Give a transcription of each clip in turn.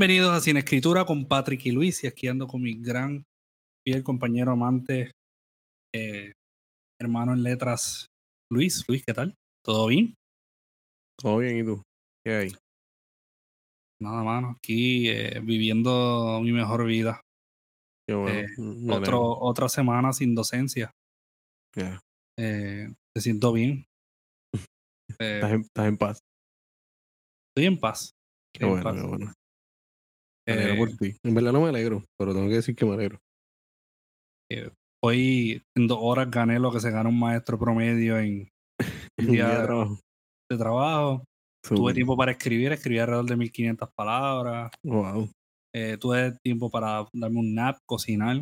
Bienvenidos a Sin Escritura con Patrick y Luis. Y aquí ando con mi gran fiel compañero amante, eh, hermano en letras, Luis. Luis, ¿qué tal? ¿Todo bien? Todo bien, ¿y tú? ¿Qué hay? Nada, mano. Aquí eh, viviendo mi mejor vida. Qué bueno. Eh, me Otro, otra semana sin docencia. Ya. Eh, me siento bien. ¿Estás, en, estás en paz. estoy en paz. Qué bueno, qué bueno. Me alegro Eh, por ti. En verdad no me alegro, pero tengo que decir que me alegro. hoy en dos horas gané lo que se gana un maestro promedio en un día de trabajo. de trabajo. Tuve tiempo para escribir, escribí alrededor de 1500 palabras. Wow. Eh, tuve tiempo para darme un nap, cocinar.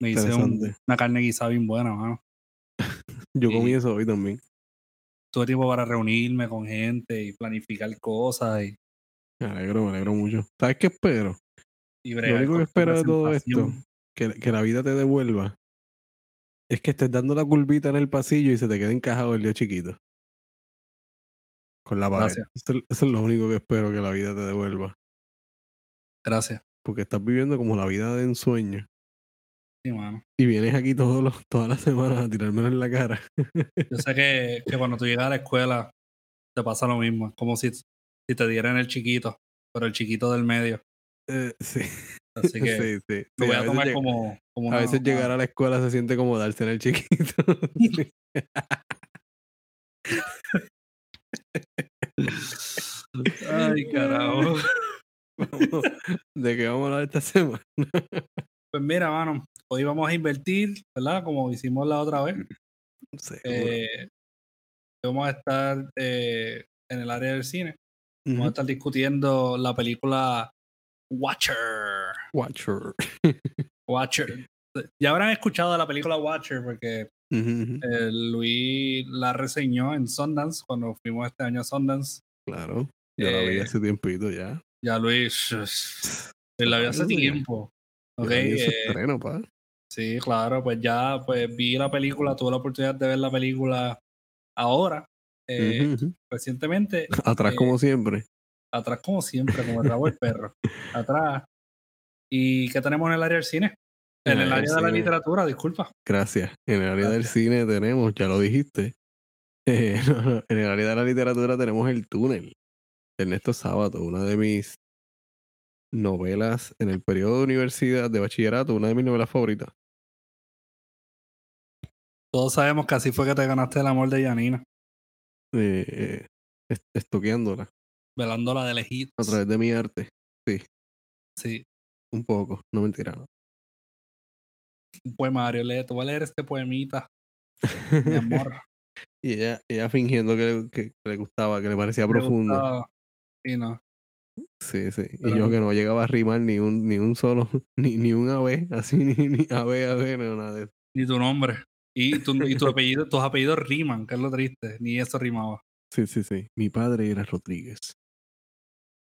Me hice un- una carne guisada bien buena, mano. Yo comí eso hoy también. Tuve tiempo para reunirme con gente y planificar cosas y, Me alegro, me alegro mucho. ¿Sabes qué espero? y Lo único que espero de todo esto, que, que la vida te devuelva, es que estés dando la curvita en el pasillo y se te quede encajado el dedo chiquito. Con la pared. Eso, es- eso es lo único que espero que la vida te devuelva. Gracias. Porque estás viviendo como la vida de ensueño. Sí, mano. Y vienes aquí todos los, todas las semanas a tirármelo en la cara. Yo sé que, que cuando tú llegas a la escuela te pasa lo mismo. Es como si, si te dieran el chiquito, pero el chiquito del medio. Eh, sí. Así que sí, sí. lo voy a tomar como, como a una- veces una- llegar a la escuela se siente como darse en el chiquito. Ay, carajo. Vamos, ¿De qué vamos a hablar esta semana? Pues mira, mano, hoy vamos a invertir, ¿verdad? Como hicimos la otra vez. Eh, vamos a estar eh, en el área del cine. Vamos a estar discutiendo la película Watcher. Watcher. Watcher. Ya habrán escuchado la película Watcher porque eh, Luis la reseñó en Sundance cuando fuimos este año a Sundance. Claro. Ya la vi Eh, hace tiempito ya. Ya Luis la vi hace tiempo. Ya Ok, la vi en su eh, estreno, pa. Sí, claro, pues ya pues vi la película, tuve la oportunidad de ver la película ahora, eh, recientemente, Atrás eh, como siempre. atrás como siempre, como el rabo del perro, atrás. ¿Y qué tenemos en el área del cine? En En el área de la literatura, disculpa. Gracias. En el área del cine tenemos, ya lo dijiste. eh, no, no, en el área de la literatura tenemos El Túnel. de Ernesto Sábato, una de mis novelas en el periodo de universidad, de bachillerato, una de mis novelas favoritas. Todos sabemos que así fue que te ganaste el amor de Janina, Eh, est- estoqueándola velándola de lejitos. a través de mi arte. Sí, Un poco, no mentira. no. un poemario, lee, te voy a leer este poemita, mi amor. y ella, ella fingiendo que, que le gustaba, que le parecía profundo. gustaba. Sí, no. Sí, sí. Y yo que no llegaba a rimar ni un, ni un solo, ni, ni un ave, así, ni, ni ave, ave, no, nada de eso. Ni tu nombre. Y tu, y tu apellido, tus apellidos riman, que es lo triste. Ni eso rimaba. Sí, sí, sí. Mi padre era Rodríguez.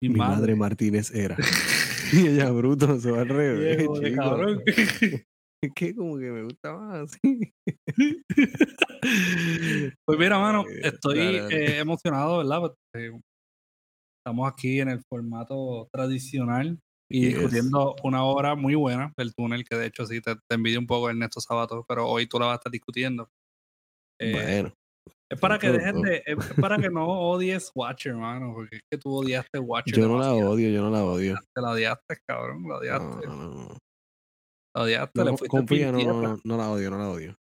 Mi, Mi madre, madre. Martínez era. y ella, bruto, se va al revés. Es que como que me gusta más así. Pues mira, mano, Eh, estoy eh, emocionado, ¿verdad? Eh, estamos aquí en el formato tradicional y Yes. discutiendo una obra muy buena, El Túnel, que de hecho sí te, te envidio un poco Ernesto Sabato, pero hoy tú la vas a estar discutiendo. Eh, bueno, es para que dejes de, es para que no odies Watcher, hermano, porque es que tú odiaste Watcher. yo no la odio, yo no la odio. Te la odiaste, cabrón, la odiaste. no, no, no. La odiaste, le fuiste confía, no, no, tierra. no, no la odio, no la odio.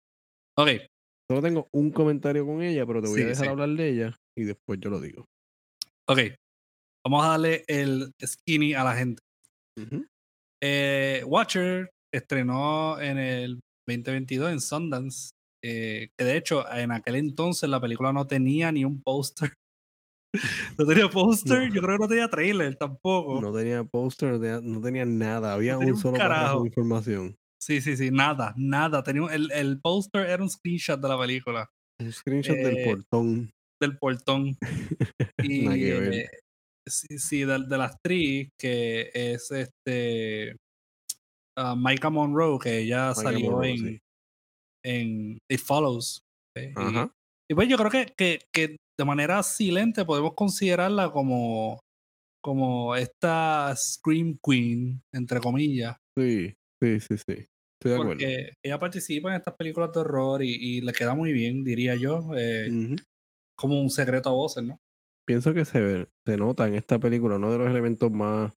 Ok, Solo tengo un comentario con ella, pero te voy Sí, a dejar sí. hablar de ella y después yo lo digo. ok. Vamos a darle el skinny a la gente. Eh, Watcher estrenó en el 2022 en Sundance. eh, que de hecho, en aquel entonces la película no tenía ni un póster. no tenía póster, No. yo creo que no tenía trailer tampoco. No tenía póster, no tenía- nada. Había tenía un solo carajo. de información. Sí, sí, sí, nada, nada. Tenía el, el póster era un screenshot de la película, Un screenshot del Eh, portón. del portón. Y eh, sí, sí, de, de la actriz que es este ah, Micah Monroe, que ella Micah salió Monroe, en, sí. en It Follows. y- pues yo creo que, que, que de manera silente podemos considerarla como como esta Scream Queen, entre comillas. Sí, sí, sí, sí. Estoy de acuerdo. Porque ella participa en estas películas de horror y, y le queda muy bien, diría yo. eh. Como un secreto a voces, ¿no? Pienso que se, se nota en esta película, uno de los elementos más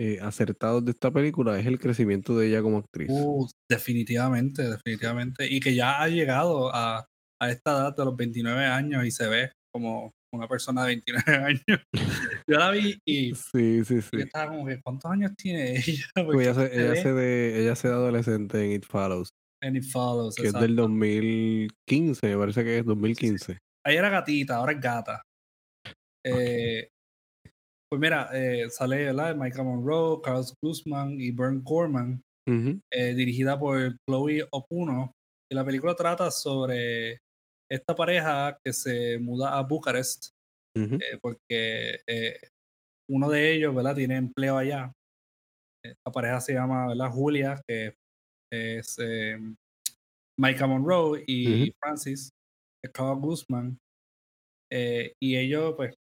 eh, acertados de esta película es el crecimiento de ella como actriz. Uh, definitivamente, definitivamente. Y que ya ha llegado a, a esta edad de los 29 años y se ve como una persona de 29 años. Yo la vi y, Sí, sí, sí. estaba como que, ¿cuántos años tiene ella? Porque Porque ella, se, se ella, se de, ella se de adolescente en It Follows, en It Follows, que es del 2015, me parece que es 2015. Ahí era gatita, ahora es gata. Eh, Pues mira, eh, sale ¿verdad? Michael Monroe, Carlos Guzman y Bern Corman, eh, dirigida por Chloe Opuno. Y la película trata sobre esta pareja que se muda a Bucarest porque uno de ellos ¿verdad? tiene empleo allá. La pareja se llama ¿verdad? Julia, que es Michael Monroe y. Francis, que es Carl Guzman. Eh, y ellos pues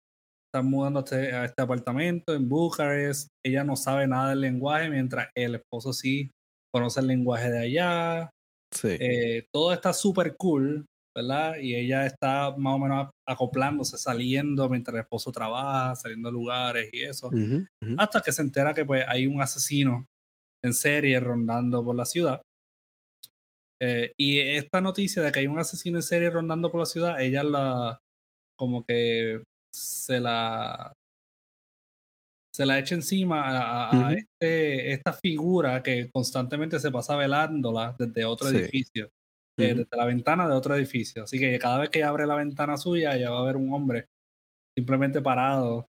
están mudando a este, a este apartamento en Bucarest. Ella no sabe nada del lenguaje, mientras el esposo sí conoce el lenguaje de allá. Sí. Eh, todo está súper cool, ¿verdad? Y ella está más o menos acoplándose, saliendo mientras el esposo trabaja, saliendo a lugares y eso. Ujú, ujú. Hasta que se entera que pues hay un asesino en serie rondando por la ciudad. Eh, y esta noticia de que hay un asesino en serie rondando por la ciudad, ella la como que se la se la echa encima a, este- esta figura que constantemente se pasa velándola desde otro Sí. edificio, Ujú. desde la ventana de otro edificio. Así que cada vez que abre la ventana suya, ya va a haber un hombre simplemente parado,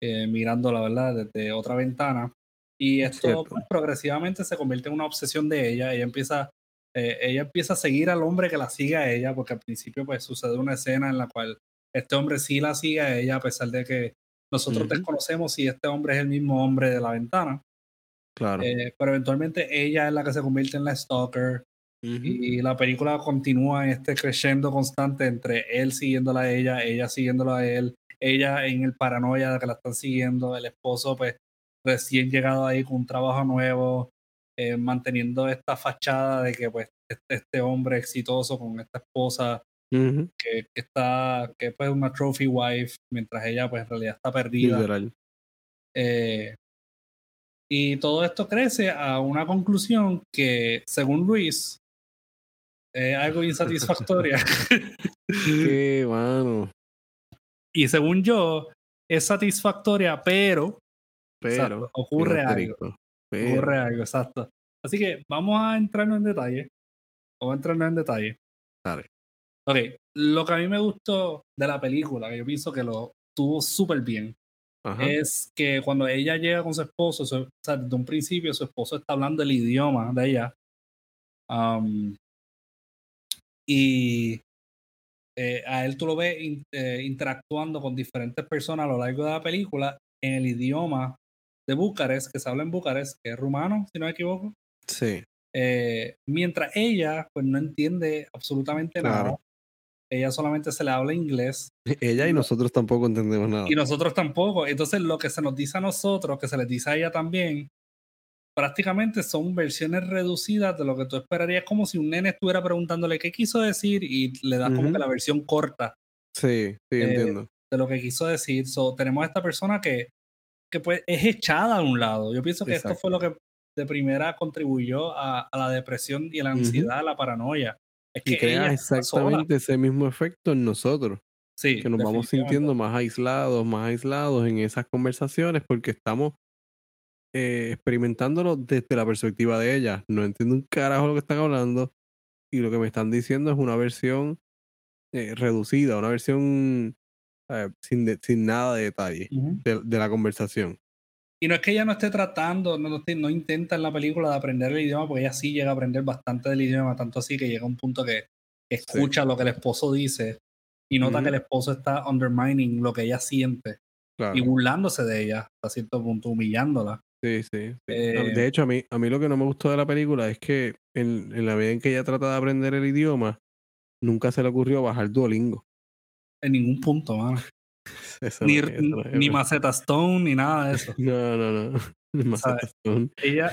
eh, mirándola, ¿verdad? Desde otra ventana. Y esto pues, progresivamente se convierte en una obsesión de ella. Ella empieza, eh, ella empieza a seguir al hombre que la sigue a ella, porque al principio pues sucede una escena en la cual este hombre sí la sigue a ella, a pesar de que nosotros Ujú. desconocemos si este hombre es el mismo hombre de la ventana. Claro. Eh, pero eventualmente ella es la que se convierte en la stalker. Ujú. Y la película continúa en este crescendo constante entre él siguiéndola a ella, ella siguiéndola a él, ella en el paranoia de que la están siguiendo, el esposo pues recién llegado ahí con un trabajo nuevo, eh, manteniendo esta fachada de que pues este, este hombre exitoso con esta esposa Que, que está, que pues, es una trophy wife, mientras ella pues en realidad está perdida. Literal. Eh, y todo esto crece a una conclusión que, según Luis, es algo insatisfactoria. Qué mano. y según yo, es satisfactoria, pero, Pero. exacto, ocurre algo. Pero. Ocurre algo, exacto. Así que vamos a entrarnos en detalle. Vamos a entrarnos en detalle. Dale. Ok, lo que a mí me gustó de la película, que yo pienso que lo tuvo súper bien, Ajá. es que cuando ella llega con su esposo, su- o sea, desde un principio su esposo está hablando el idioma de ella. um, y eh, a él tú lo ves in- eh, interactuando con diferentes personas a lo largo de la película en el idioma de Bucarest, que se habla en Bucarest, que es rumano, si no me equivoco. Sí. Eh, mientras ella, pues no entiende absolutamente nada. Ella solamente se le habla inglés Ella y No. nosotros tampoco entendemos nada. y nosotros tampoco. Entonces, lo que se nos dice a nosotros, que se les dice a ella también, prácticamente son versiones reducidas de lo que tú esperarías, como si un nene estuviera preguntándole qué quiso decir y le das como Ujú. que la versión corta Sí, sí, Eh, entiendo. de lo que quiso decir. So, tenemos a esta persona que, que pues es echada a un lado. Yo pienso que esto Exacto. fue lo que de primera contribuyó a, a la depresión y a la ansiedad, a la paranoia. Es que Y crea sola. exactamente ese mismo efecto en nosotros. Sí, que nos vamos sintiendo más aislados, más aislados en esas conversaciones porque estamos eh, experimentándolo desde la perspectiva de ella. No entiendo un carajo lo que están hablando y lo que me están diciendo es una versión eh, reducida, una versión eh, sin, de- sin nada de detalle de la conversación. Y no es que ella no esté tratando, no, no, intenta en la película de aprender el idioma, porque ella sí llega a aprender bastante del idioma, tanto así que llega a un punto que escucha lo que el esposo dice y nota que el esposo está undermining lo que ella siente Claro. y burlándose de ella hasta cierto punto, humillándola. Sí, sí. sí. Eh, de hecho, a mí, a mí lo que no me gustó de la película es que en, en la medida en que ella trata de aprender el idioma, nunca se le ocurrió bajar Duolingo. En ningún punto, mano. Ni, ni. Maceta Stone, ni nada de eso. No, no, no. Maceta Stone. Ella.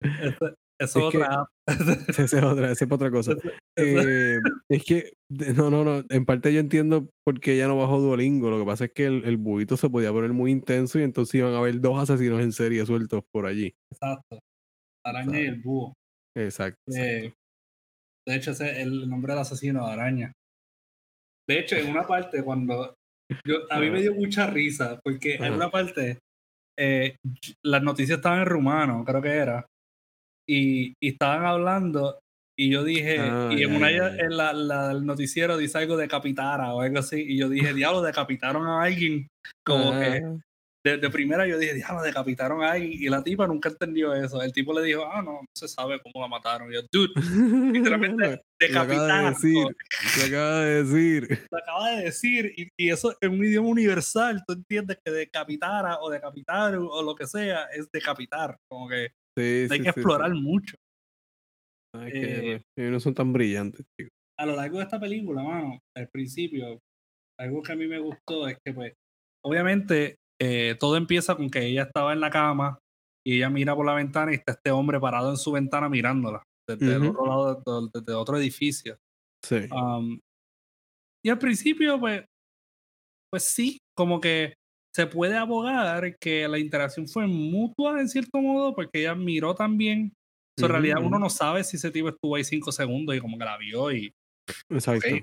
eso Es otra. Esa es otra, esa es otra cosa. Eh, es que, no, no, no. En parte yo entiendo por qué ella no bajó Duolingo. Lo que pasa es que el, el buito se podía poner muy intenso y entonces iban a haber dos asesinos en serie sueltos por allí. Exacto. Araña y el búho. Exacto. exacto. Eh, de hecho, ese es el nombre del asesino araña. De hecho, en una parte, cuando. Yo, a mí me dio mucha risa, porque en una parte eh, las noticias estaban en rumano, creo que era, y, y estaban hablando, y yo dije, Ah, y en una en la, la- el noticiero dice algo de capitara o algo así, y yo dije, diablo, decapitaron a alguien. Como que de, de primera yo dije, diablo, decapitaron a alguien, y la tipa nunca entendió eso. El tipo le dijo, ah, no, no se sabe cómo la mataron. Y yo, dude, literalmente Lo decapitaron. Lo acaba de decir. Lo acaba de decir, y, y eso en un idioma universal, tú entiendes que decapitara o decapitar o lo que sea es decapitar. Como que Sí, hay sí, que sí, explorar mucho. Ah, que, Eh, no son tan brillantes, chicos. A lo largo de esta película, mano, al principio, algo que a mí me gustó es que, pues, obviamente, eh, todo empieza con que ella estaba en la cama y ella mira por la ventana y está este hombre parado en su ventana mirándola desde el Ujú. otro lado, de- desde otro edificio. Sí. Um, y al principio, pues, pues sí, como que se puede abogar que la interacción fue mutua en cierto modo, porque ella miró también. So, en Ujú, realidad uno no sabe si ese tipo estuvo ahí cinco segundos y como que la vio y... Exacto. ok.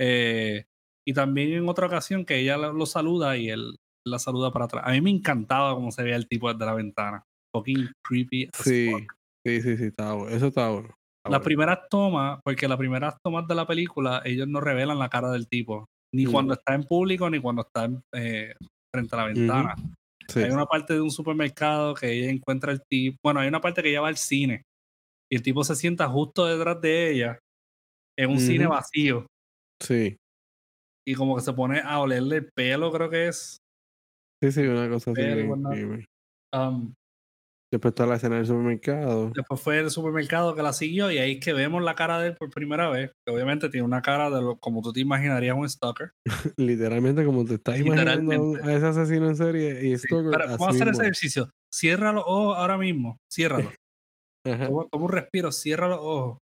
Eh, y también en otra ocasión que ella lo saluda y él la saluda para atrás. A mí me encantaba cómo se veía el tipo desde la ventana. Fucking creepy. as Sí, fuck. sí, sí, sí, está bueno. Eso está bueno. Las primeras tomas, porque las primeras tomas de la película, ellos no revelan la cara del tipo. Ni No. cuando está en público, ni cuando está en, eh, frente a la ventana. Sí, Hay una parte de un supermercado que ella encuentra el tipo. Bueno, hay una parte que ella va al cine. Y el tipo se sienta justo detrás de ella. En un cine vacío. sí. Y como que se pone a olerle el pelo, creo que es. Sí, sí, una cosa así. Bien. Um, Después está la escena del supermercado. después fue el supermercado que la siguió. Y ahí es que vemos la cara de él por primera vez. Que obviamente tiene una cara de lo, como tú te imaginarías un stalker. Literalmente, como te estás imaginando a, ese asesino en serie y Sí, Stalker, pero a hacer ese ejercicio. Cierra los ojos ahora mismo. Ciérralo. Toma, toma un respiro. Cierra los ojos.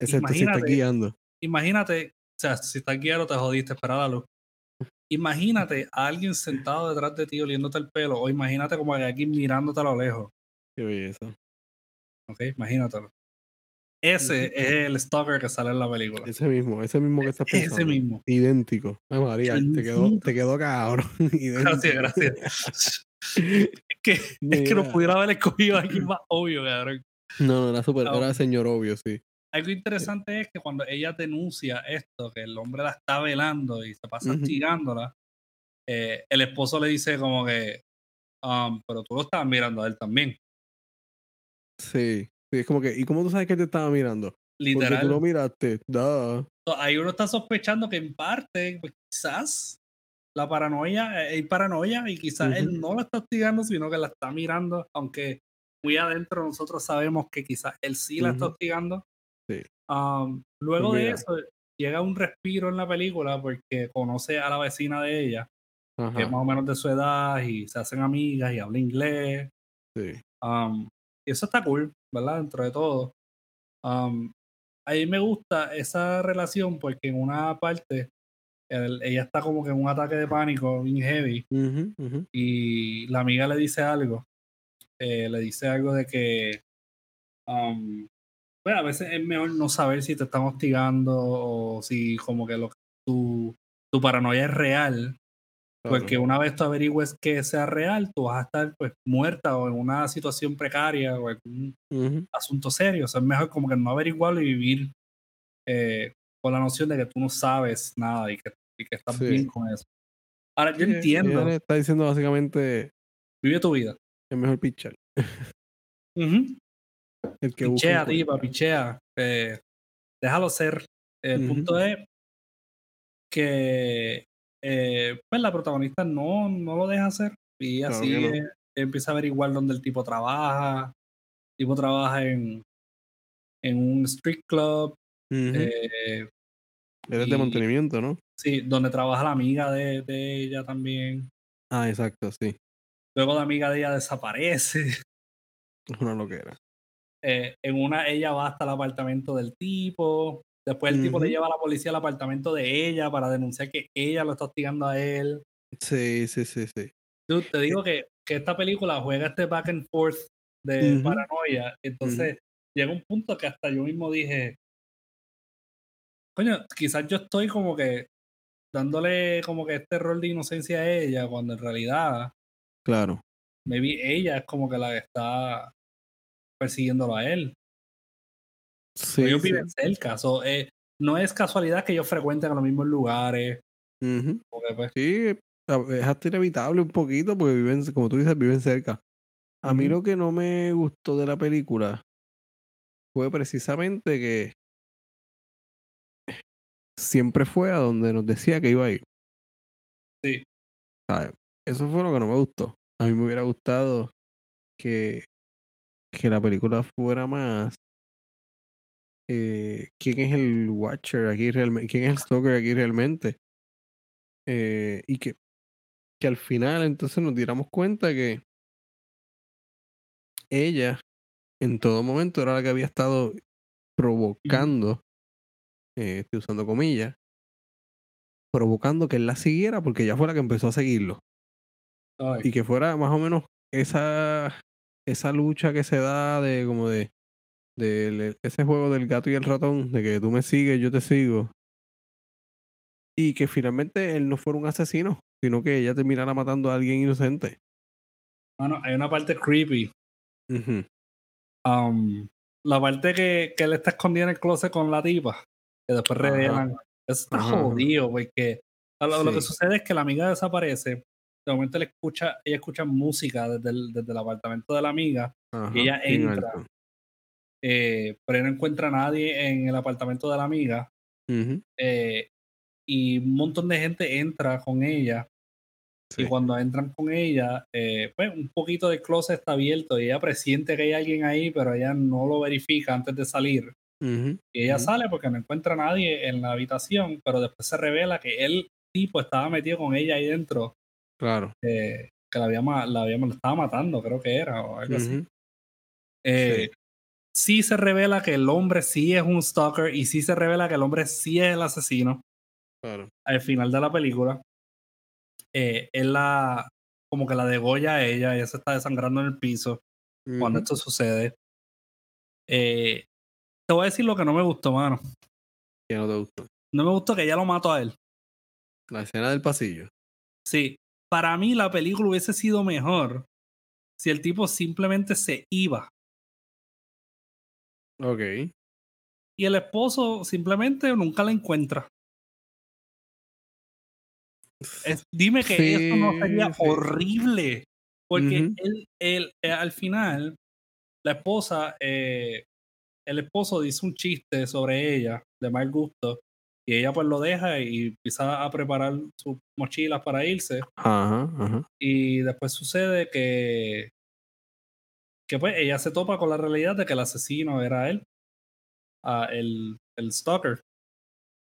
Ese te- se está imagínate- guiando. Imagínate, o sea, si estás guiado te jodiste, espera la luz. Imagínate a alguien sentado detrás de ti oliéndote el pelo, o imagínate como alguien mirándote a lo lejos. Qué belleza. ¿Ok? Imagínatelo. Ese es el stalker que sale en la película. Ese mismo, ese mismo que estás pensando. Ese mismo. Idéntico. Ay, María, te quedó, te quedó cabrón. Gracias, gracias. Es que, es que no pudiera haber escogido a alguien más obvio, cabrón. No, no, era super, No. era señor obvio, sí. Algo interesante es que cuando ella denuncia esto, que el hombre la está velando y se pasa eh, el esposo le dice como que, um, pero tú lo estabas mirando a él también. Sí. Sí, es como que, ¿y cómo tú sabes que te estaba mirando? Porque Literal. tú lo miraste. Da. Ahí uno está sospechando que en parte, pues, quizás la paranoia, eh, hay paranoia y quizás él no la está hostigando, sino que la está mirando, aunque muy adentro nosotros sabemos que quizás él sí la está hostigando. Sí. Um, luego de eso, llega un respiro en la película porque conoce a la vecina de ella, que es más o menos de su edad, y se hacen amigas y habla inglés. Sí. Um, y eso está cool, ¿verdad? Dentro de todo. Um, a mí me gusta esa relación porque en una parte el- ella está como que en un ataque de pánico bien heavy y la amiga le dice algo. eh, le dice algo de que um, pues a veces es mejor no saber si te están hostigando o si como que lo que tu, tu paranoia es real porque Claro. una vez tú averigües que sea real, tú vas a estar pues muerta o en una situación precaria o algún Ujú. asunto serio. O sea, es mejor como que no averiguarlo y vivir eh, con la noción de que tú no sabes nada y que, y que estás Sí. bien con eso. Ahora, yo Sí, entiendo, está diciendo básicamente vive tu vida. es mejor pichar. Ujú. El que busca Pichea, tipa, pichea. eh, déjalo ser. El punto es que eh, pues la protagonista no, no lo deja hacer y así no. empieza a averiguar dónde el tipo trabaja. El tipo trabaja en, en un street club. Eh, Eres Y- de mantenimiento, ¿no? Sí, donde trabaja la amiga de, de ella también. Ah, exacto, sí. Luego la amiga de ella desaparece. Es una loquera. Eh, en una, ella va hasta el apartamento del tipo. Después el tipo le lleva a la policía al apartamento de ella para denunciar que ella lo está hostigando a él. Sí, sí, sí, sí. Dude, te digo que, que esta película juega este back and forth de paranoia. Entonces llega un punto que hasta yo mismo dije, coño, quizás yo estoy como que dándole como que este rol de inocencia a ella, cuando en realidad Claro. maybe ella es como que la que está persiguiéndolo a él. Sí, ellos sí. viven cerca. so, eh, no es casualidad que ellos frecuenten los mismos lugares. Porque, pues, Sí, es hasta inevitable un poquito porque viven, como tú dices, viven cerca. A mí lo que no me gustó de la película fue precisamente que siempre fue a donde nos decía que iba a ir. Sí. Eso fue lo que no me gustó. A mí me hubiera gustado que, que la película fuera más eh, quién es el Watcher aquí realmente, quién es el Stalker aquí realmente. Eh, y que, que al final entonces nos diéramos cuenta que ella en todo momento era la que había estado provocando, eh, estoy usando comillas, provocando que él la siguiera porque ella fue la que empezó a seguirlo. Ay, Y que fuera más o menos esa, esa lucha que se da de como de, de ese juego del gato y el ratón, de que tú me sigues, yo te sigo. Y que finalmente él no fuera un asesino, sino que ella terminara matando a alguien inocente. mano, hay una parte creepy. Um, la parte que, que él está escondido en el closet con la tipa, que después revelan. Eso está Ajá, jodido, porque lo, lo que sucede es que la amiga desaparece. De momento él escucha, ella escucha música desde el, desde el apartamento de la amiga, Ajá, ella entra. eh, pero él no encuentra a nadie en el apartamento de la amiga. Eh, y un montón de gente entra con ella. Sí. Y cuando entran con ella, eh, pues un poquito del closet está abierto y ella presiente que hay alguien ahí, pero ella no lo verifica antes de salir. Y ella sale porque no encuentra a nadie en la habitación, pero después se revela que el tipo estaba metido con ella ahí dentro, Claro. eh, que la había, la había, la estaba matando, creo que era, o algo así. Ujú. Eh, sí se revela que el hombre sí es un stalker y sí se revela que el hombre sí es el asesino. Claro. al final de la película, eh, él la, como que la degolla a ella, ella se está desangrando en el piso cuando Ujú. esto sucede. Eh, te voy a decir lo que no me gustó, mano. ¿Qué no te gustó? No me gustó que ella lo mató a él. La escena del pasillo. Sí, para mí la película hubiese sido mejor si el tipo simplemente se iba Ok. y el esposo simplemente nunca la encuentra. Es- dime que eso no sería Sí, horrible. Porque él, él, eh, al final, la esposa, eh, el esposo dice un chiste sobre ella de mal gusto y ella pues lo deja y empieza a preparar sus mochilas para irse Ajá, ajá. y después sucede que que pues ella se topa con la realidad de que el asesino era él, ah, el, el stalker.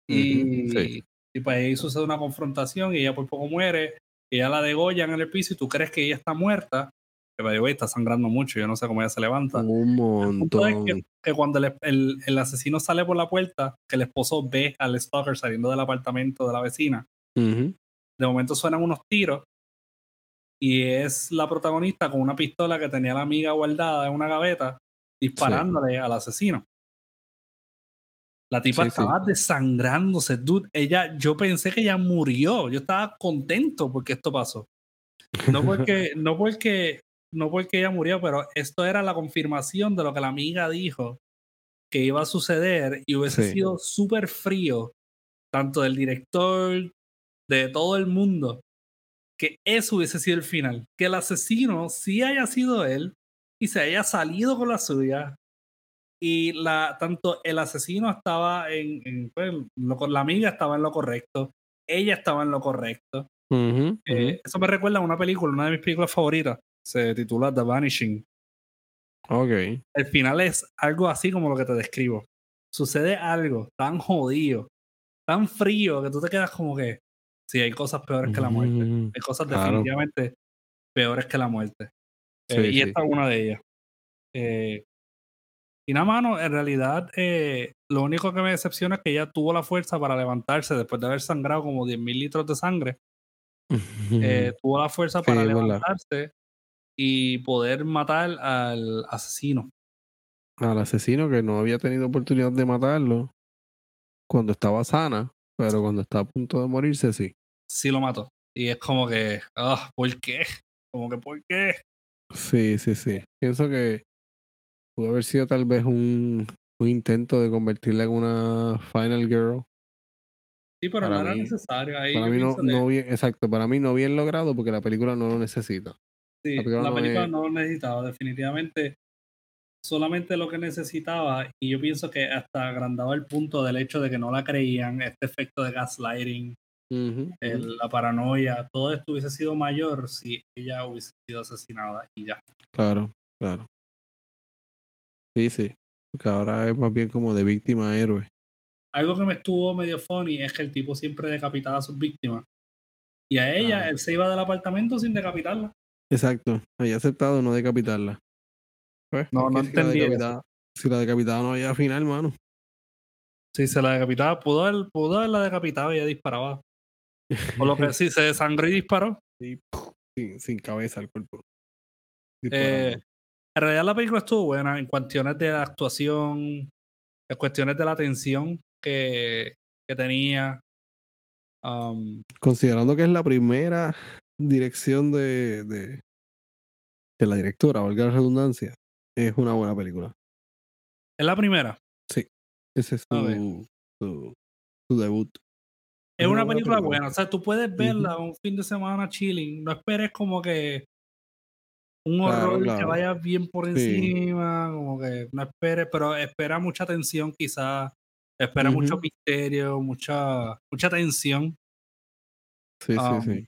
Y, sí. y pues ahí sucede una confrontación y ella por poco muere. Y ella la degollan en el piso y tú crees que ella está muerta. Que by the way, está sangrando mucho, yo no sé cómo ella se levanta. Un El punto es montón. que, que cuando el, el- el asesino sale por la puerta, que el esposo ve al stalker saliendo del apartamento de la vecina, Ujú. de momento suenan unos tiros y es la protagonista con una pistola que tenía la amiga guardada en una gaveta disparándole al asesino. La tipa Sí, sí. estaba desangrándose, dude. Ella, yo pensé que ella murió. Yo estaba contento porque esto pasó. No porque, no porque, no porque ella murió, pero esto era la confirmación de lo que la amiga dijo que iba a suceder y hubiese Sí. sido súper frío, tanto del director, de todo el mundo, que eso hubiese sido el final. Que el asesino sí haya sido él y se haya salido con la suya. Y la, tanto el asesino estaba en, en, pues, lo la amiga estaba en lo correcto, ella estaba en lo correcto. Eh, eso me recuerda a una película, una de mis películas favoritas. Se titula The Vanishing. Ok. El final es algo así como lo que te describo. Sucede algo tan jodido tan frío que tú te quedas como que sí, hay cosas peores que la muerte. Hay cosas claro. definitivamente peores que la muerte. Sí, Eh, y sí. esta es una de ellas. Eh, y nada, mano, en realidad, eh, lo único que me decepciona es que ella tuvo la fuerza para levantarse después de haber sangrado como 10.000 litros de sangre. Eh, tuvo la fuerza para levantarse y poder matar al asesino. Al asesino que no había tenido oportunidad de matarlo cuando estaba sana, pero cuando está a punto de morirse, sí. Sí lo mató. Y es como que, ah, ¿por qué? Como que, ¿por qué? Sí, sí, sí. Pienso que pudo haber sido tal vez un, un intento de convertirla en una Final Girl. Sí, pero Para no era mí- necesario. Ahí Para mí no, no bien, exacto, para mí no bien logrado porque la película no lo necesita. Sí, la película la no es- no lo necesitaba. Definitivamente, solamente lo que necesitaba. Y yo pienso que hasta agrandaba el punto del hecho de que no la creían, este efecto de gaslighting, el- la paranoia, todo esto hubiese sido mayor si ella hubiese sido asesinada y ya. Claro, claro. Sí, sí. Porque ahora es más bien como de víctima a héroe. Algo que me estuvo medio funny es que el tipo siempre decapitaba a sus víctimas. Y a ella, Ah. él se iba del apartamento sin decapitarla. Exacto. Había aceptado no decapitarla. Pues, No, no si entendí Si la decapitaba no había final, mano. Si se la decapitaba, pudo, haber, pudo haberla decapitado y ella disparaba. O lo que sí, se desangró y disparó. Sí, sin, sin cabeza el cuerpo. Eh, en realidad la película estuvo buena en cuestiones de la actuación, en cuestiones de la tensión que, que tenía. Um, Considerando que es la primera dirección de, de, de la directora, valga la redundancia, es una buena película. es la primera. Ese es su, su, su debut. Es una película buena. O sea, tú puedes verla un fin de semana chilling. No esperes como que un Claro, horror que claro. vaya bien por Sí. encima. Como que no esperes, pero espera mucha tensión quizás. Espera mucho misterio, mucha, mucha tensión. Sí, Um, sí, sí.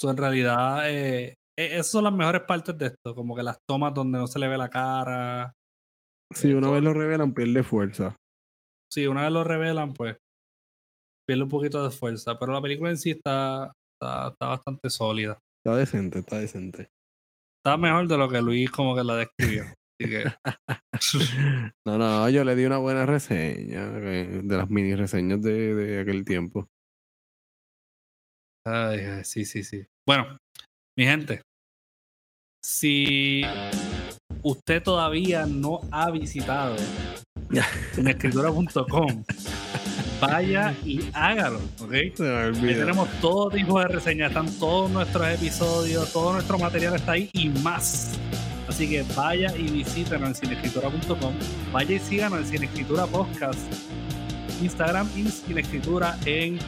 So, en realidad, eh, e- esas son las mejores partes de esto. Como que las tomas donde no se le ve la cara. Si eh, una todo- vez lo revelan, pierde fuerza. Sí, una vez lo revelan, pues pierde un poquito de fuerza. Pero la película en sí está, está, está bastante sólida. Está decente, está decente. Está mejor de lo que Luis como que la describió. Que, No, no, yo le di una buena reseña eh, de las mini reseñas de, de aquel tiempo. Ay, sí, sí, sí. Bueno, mi gente, si usted todavía no ha visitado escritura.com, vaya y hágalo, ¿ok? Ahí tenemos todo tipo de reseñas, están todos nuestros episodios, todo nuestro material está ahí y más. Así que vaya y visítanos en cineescritura.com, vaya y síganos en Cineescritura Podcast, Instagram y Cineescritura en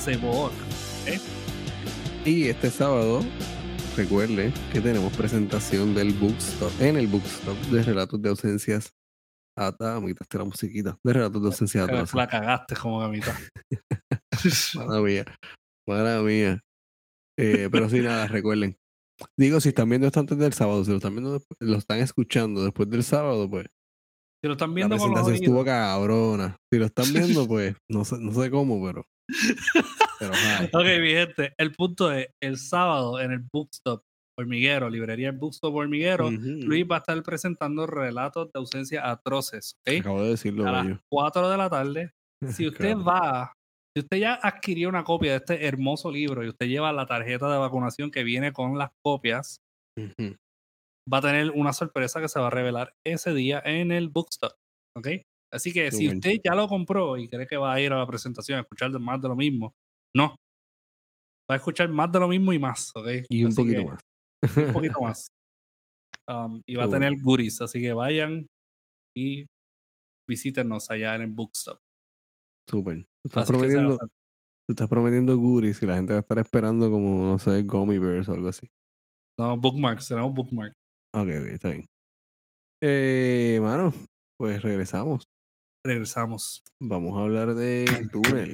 Facebook. Y este sábado, recuerde que tenemos presentación del Bookstop, en el Bookstop de Relatos de Ausencias. Ata, me quitaste la musiquita. De Relatos de Ausencias Atroces. La cagaste como que a mitad. Madre mía. Madre mía. Eh, pero sí, nada, recuerden. Digo, si están viendo esto antes del sábado, si lo están viendo, lo están escuchando después del sábado, pues Si lo están la viendo con los presentación estuvo oídos. cabrona. Si lo están viendo, pues no sé, no sé cómo, pero. Pero. Ok, mi gente, el punto es, el sábado en el Bookstop Hormiguero, librería el Bookstop Hormiguero, Ujú. Luis va a estar presentando relatos de ausencia atroces, ¿ok? Acabo de decirlo, a las bello. 4 de la tarde. Si usted Claro. va, si usted ya adquirió una copia de este hermoso libro y usted lleva la tarjeta de vacunación que viene con las copias, Ujú. va a tener una sorpresa que se va a revelar ese día en el bookstop. ¿Ok? Así que si usted ya lo compró y cree que va a ir a la presentación a escuchar más de lo mismo, no. Va a escuchar más de lo mismo y más, ¿ok? Y un Así poquito que- más. Un poquito más. Um, y va a tener goodies, así que vayan y visítenos allá en el bookstop. Súper. Estás que prometiendo, tú estás prometiendo goodies y la gente va a estar esperando como, no sé, Gummy Bears o algo así. No, bookmarks, tenemos bookmark. Ok, ok, está bien. Eh, mano, pues regresamos. Regresamos. Vamos a hablar de túnel.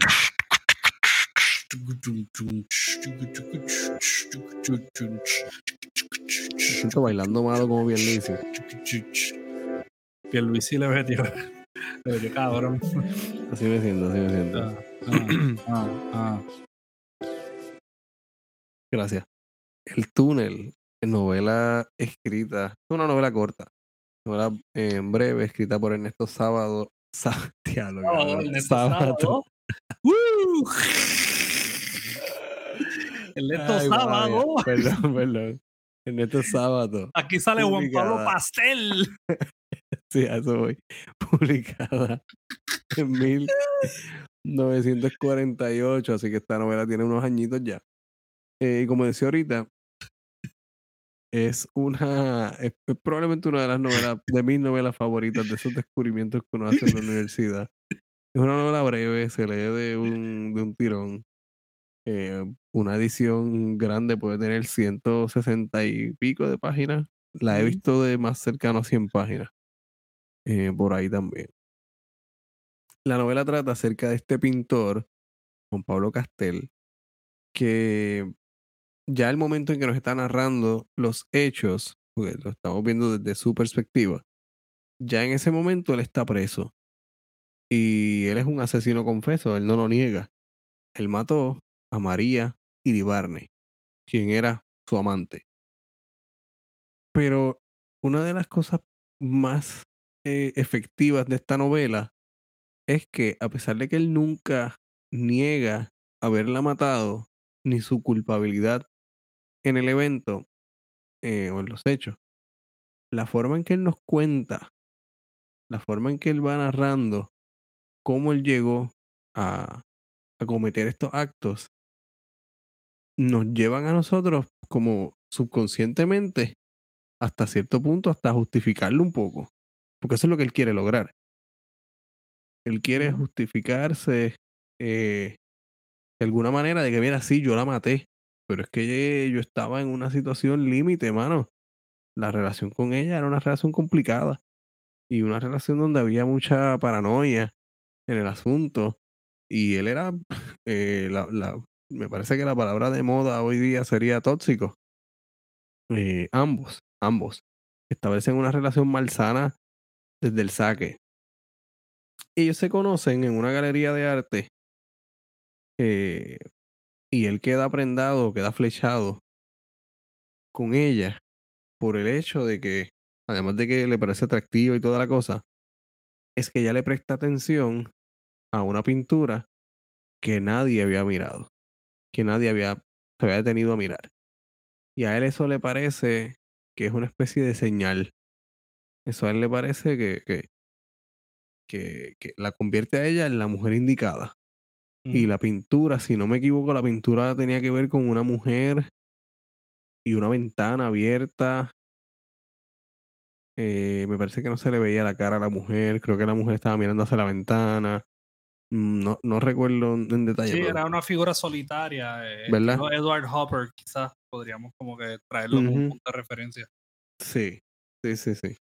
Siento bailando malo como hice. Pierluisi le metió. Pero qué cabrón. Así me siento, así me siento. Ah, ah, ah, Gracias. El túnel, novela escrita, es una novela corta, novela eh, breve, escrita por Ernesto Sábado. Diablo, Sábado. Sábado. ¡Woo! Ernesto Ay, Sábado. Perdón, perdón. Ernesto Sábado. Aquí sale Juan Pablo. Pastel. Sí, a eso voy. Publicada en 1948, así que esta novela tiene unos añitos ya. Eh, y como decía ahorita, es una, es, es probablemente una de las novelas, de mis novelas favoritas, de esos descubrimientos que uno hace en la universidad. Es una novela breve, se lee de un, de un tirón. Eh, una edición grande puede tener 160 y pico de páginas. La he visto de más cercano a 100 páginas. eh, por ahí también. La novela trata acerca de este pintor, Juan Pablo Castel, que ya el momento en que nos está narrando los hechos, porque lo estamos viendo desde su perspectiva, ya en ese momento él está preso. Y él es un asesino confeso, él no lo niega. Él mató a María Iribarne, quien era su amante. Pero una de las cosas más eh, efectivas de esta novela es que a pesar de que él nunca niega haberla matado, ni su culpabilidad en el evento eh, o en los hechos, la forma en que él nos cuenta, la forma en que él va narrando cómo él llegó a, a cometer estos actos, nos llevan a nosotros como subconscientemente hasta cierto punto, hasta justificarlo un poco, porque eso es lo que él quiere lograr. Él quiere justificarse eh, de alguna manera de que, mira, sí, yo la maté, pero es que yo estaba en una situación límite, mano. La relación con ella era una relación complicada y una relación donde había mucha paranoia en el asunto. Y él era, eh, la, la- me parece que la palabra de moda hoy día sería tóxico. Eh, ambos, ambos establecen una relación malsana desde el saque. Ellos se conocen en una galería de arte eh, y él queda prendado, queda flechado con ella por el hecho de que, además de que le parece atractiva y toda la cosa, es que ella le presta atención a una pintura que nadie había mirado, que nadie había, se había detenido a mirar. Y a él eso le parece que es una especie de señal. Eso a él le parece que, que, que la convierte a ella en la mujer indicada. Y la pintura, si no me equivoco, la pintura tenía que ver con una mujer y una ventana abierta. Eh, me parece que no se le veía la cara a la mujer. Creo que la mujer estaba mirando hacia la ventana. Mm, No, no recuerdo en detalle, Sí, pero- era una figura solitaria. eh, ¿Verdad? Edward Hopper, quizás podríamos como que traerlo como un Ujú. punto de referencia. Sí, sí, sí, sí.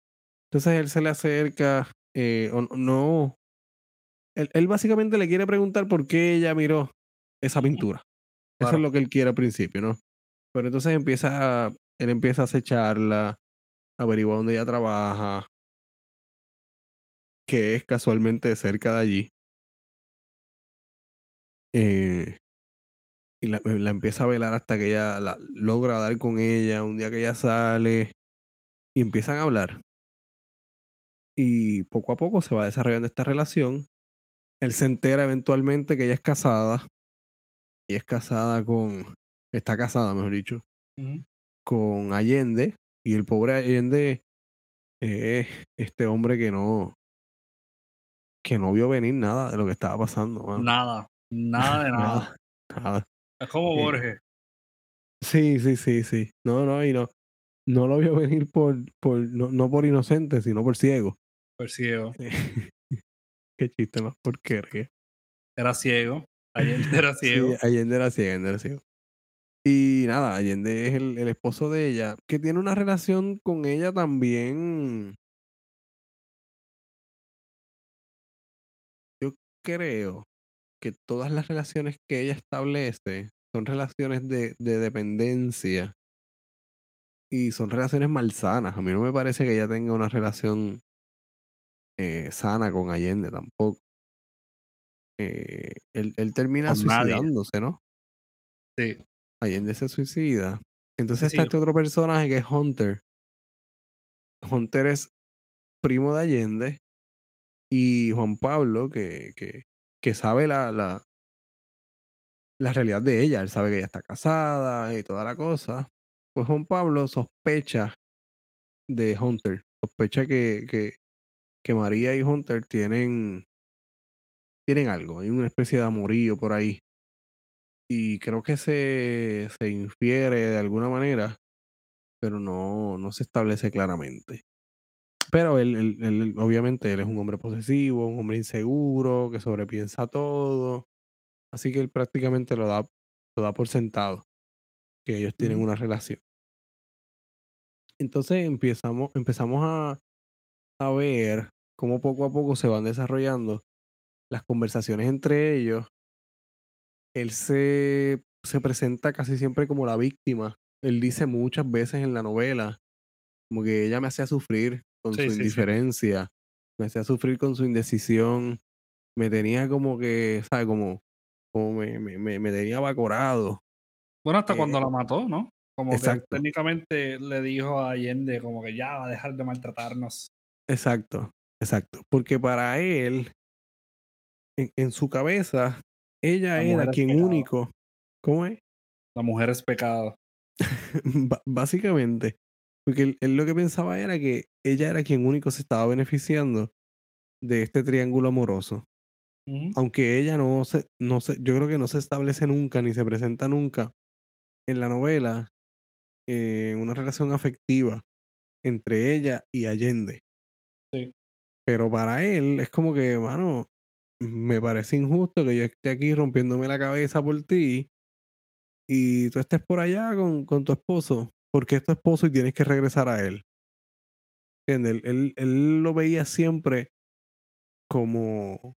Entonces él se le acerca, eh, o no. Él, él básicamente le quiere preguntar por qué ella miró esa pintura. Eso es lo que él quiere al principio, ¿no? Pero entonces empieza, a- él empieza a acecharla, averigua dónde ella trabaja, que es casualmente cerca de allí. Eh, y la, la empieza a velar hasta que ella la- logra dar con ella. Un día que ella sale y empiezan a hablar. Y poco a poco se va desarrollando esta relación. Él se entera eventualmente que ella es casada. Y es casada con. Está casada, mejor dicho, con Allende. Y el pobre Allende es este hombre que no. que no vio venir nada de lo que estaba pasando. mano. Nada, nada de nada. Nada, nada. Es como Eh, Borges. Sí, sí, sí, sí. No, no, y no. No lo vio venir por, por no, no por inocente, sino por ciego. Por ciego. Qué chiste más porquería. Era ciego. Allende era ciego. Sí, Allende era ciego, Allende era ciego. Y nada, Allende es el, el esposo de ella, que tiene una relación con ella también. Yo creo que todas las relaciones que ella establece son relaciones de, de dependencia y son relaciones malsanas. A mí no me parece que ella tenga una relación eh, sana con Allende tampoco. Eh, él, él termina suicidándose, ¿no? Sí. Allende se suicida. Entonces Sí, está este otro personaje que es Hunter. Hunter es primo de Allende y Juan Pablo, que, que, que sabe la, la, la realidad de ella. Él sabe que ella está casada y toda la cosa. Pues Juan Pablo sospecha de Hunter. Sospecha que, que, que María y Hunter tienen, tienen algo. Hay una especie de amorío por ahí. Y creo que se, se infiere de alguna manera, pero no, no se establece claramente. Pero él, él- él, obviamente, él es un hombre posesivo, un hombre inseguro, que sobrepiensa todo. Así que él prácticamente lo da, lo da por sentado, que ellos tienen una relación. Entonces empezamos, empezamos a, a ver cómo poco a poco se van desarrollando las conversaciones entre ellos. Él se, se presenta casi siempre como la víctima. Él dice muchas veces en la novela, como que ella me hacía sufrir con Sí, su sí, sí. indiferencia, me hacía sufrir con su indecisión, me tenía como que, ¿sabes? Como, como me, me, me, me tenía vacorado. Bueno, hasta Eh, cuando la mató, ¿no? Como que exacto. técnicamente le dijo a Allende como que ya va a dejar de maltratarnos. Exacto, exacto. Porque para él, en, en su cabeza, ella La era quien pecado. único. ¿Cómo es? La mujer es pecado. Básicamente. Porque él, él lo que pensaba era que ella era quien único se estaba beneficiando de este triángulo amoroso. Aunque ella no se, no se, yo creo que no se establece nunca, ni se presenta nunca en la novela eh, una relación afectiva entre ella y Allende. Pero para él es como que, mano, me parece injusto que yo esté aquí rompiéndome la cabeza por ti y tú estés por allá con, con tu esposo, porque es tu esposo y tienes que regresar a él. ¿Entiendes? Él, él, él lo veía siempre como,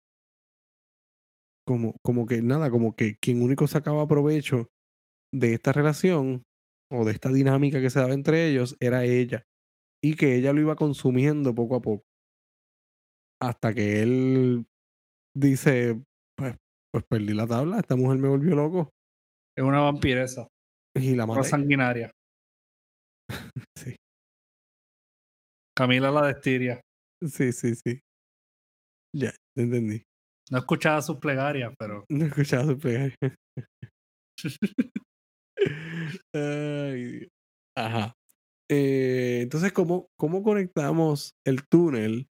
como, como que nada, como que quien único sacaba provecho de esta relación o de esta dinámica que se daba entre ellos era ella y que ella lo iba consumiendo poco a poco hasta que él dice pues, pues perdí la tabla esta mujer me volvió loco Es una vampiresa. y la maté sanguinaria. sí Camila la destiria. sí sí sí ya te entendí No escuchaba sus plegarias, pero no escuchaba su plegaria Ay, Dios. ajá Eh, entonces cómo cómo conectamos el túnel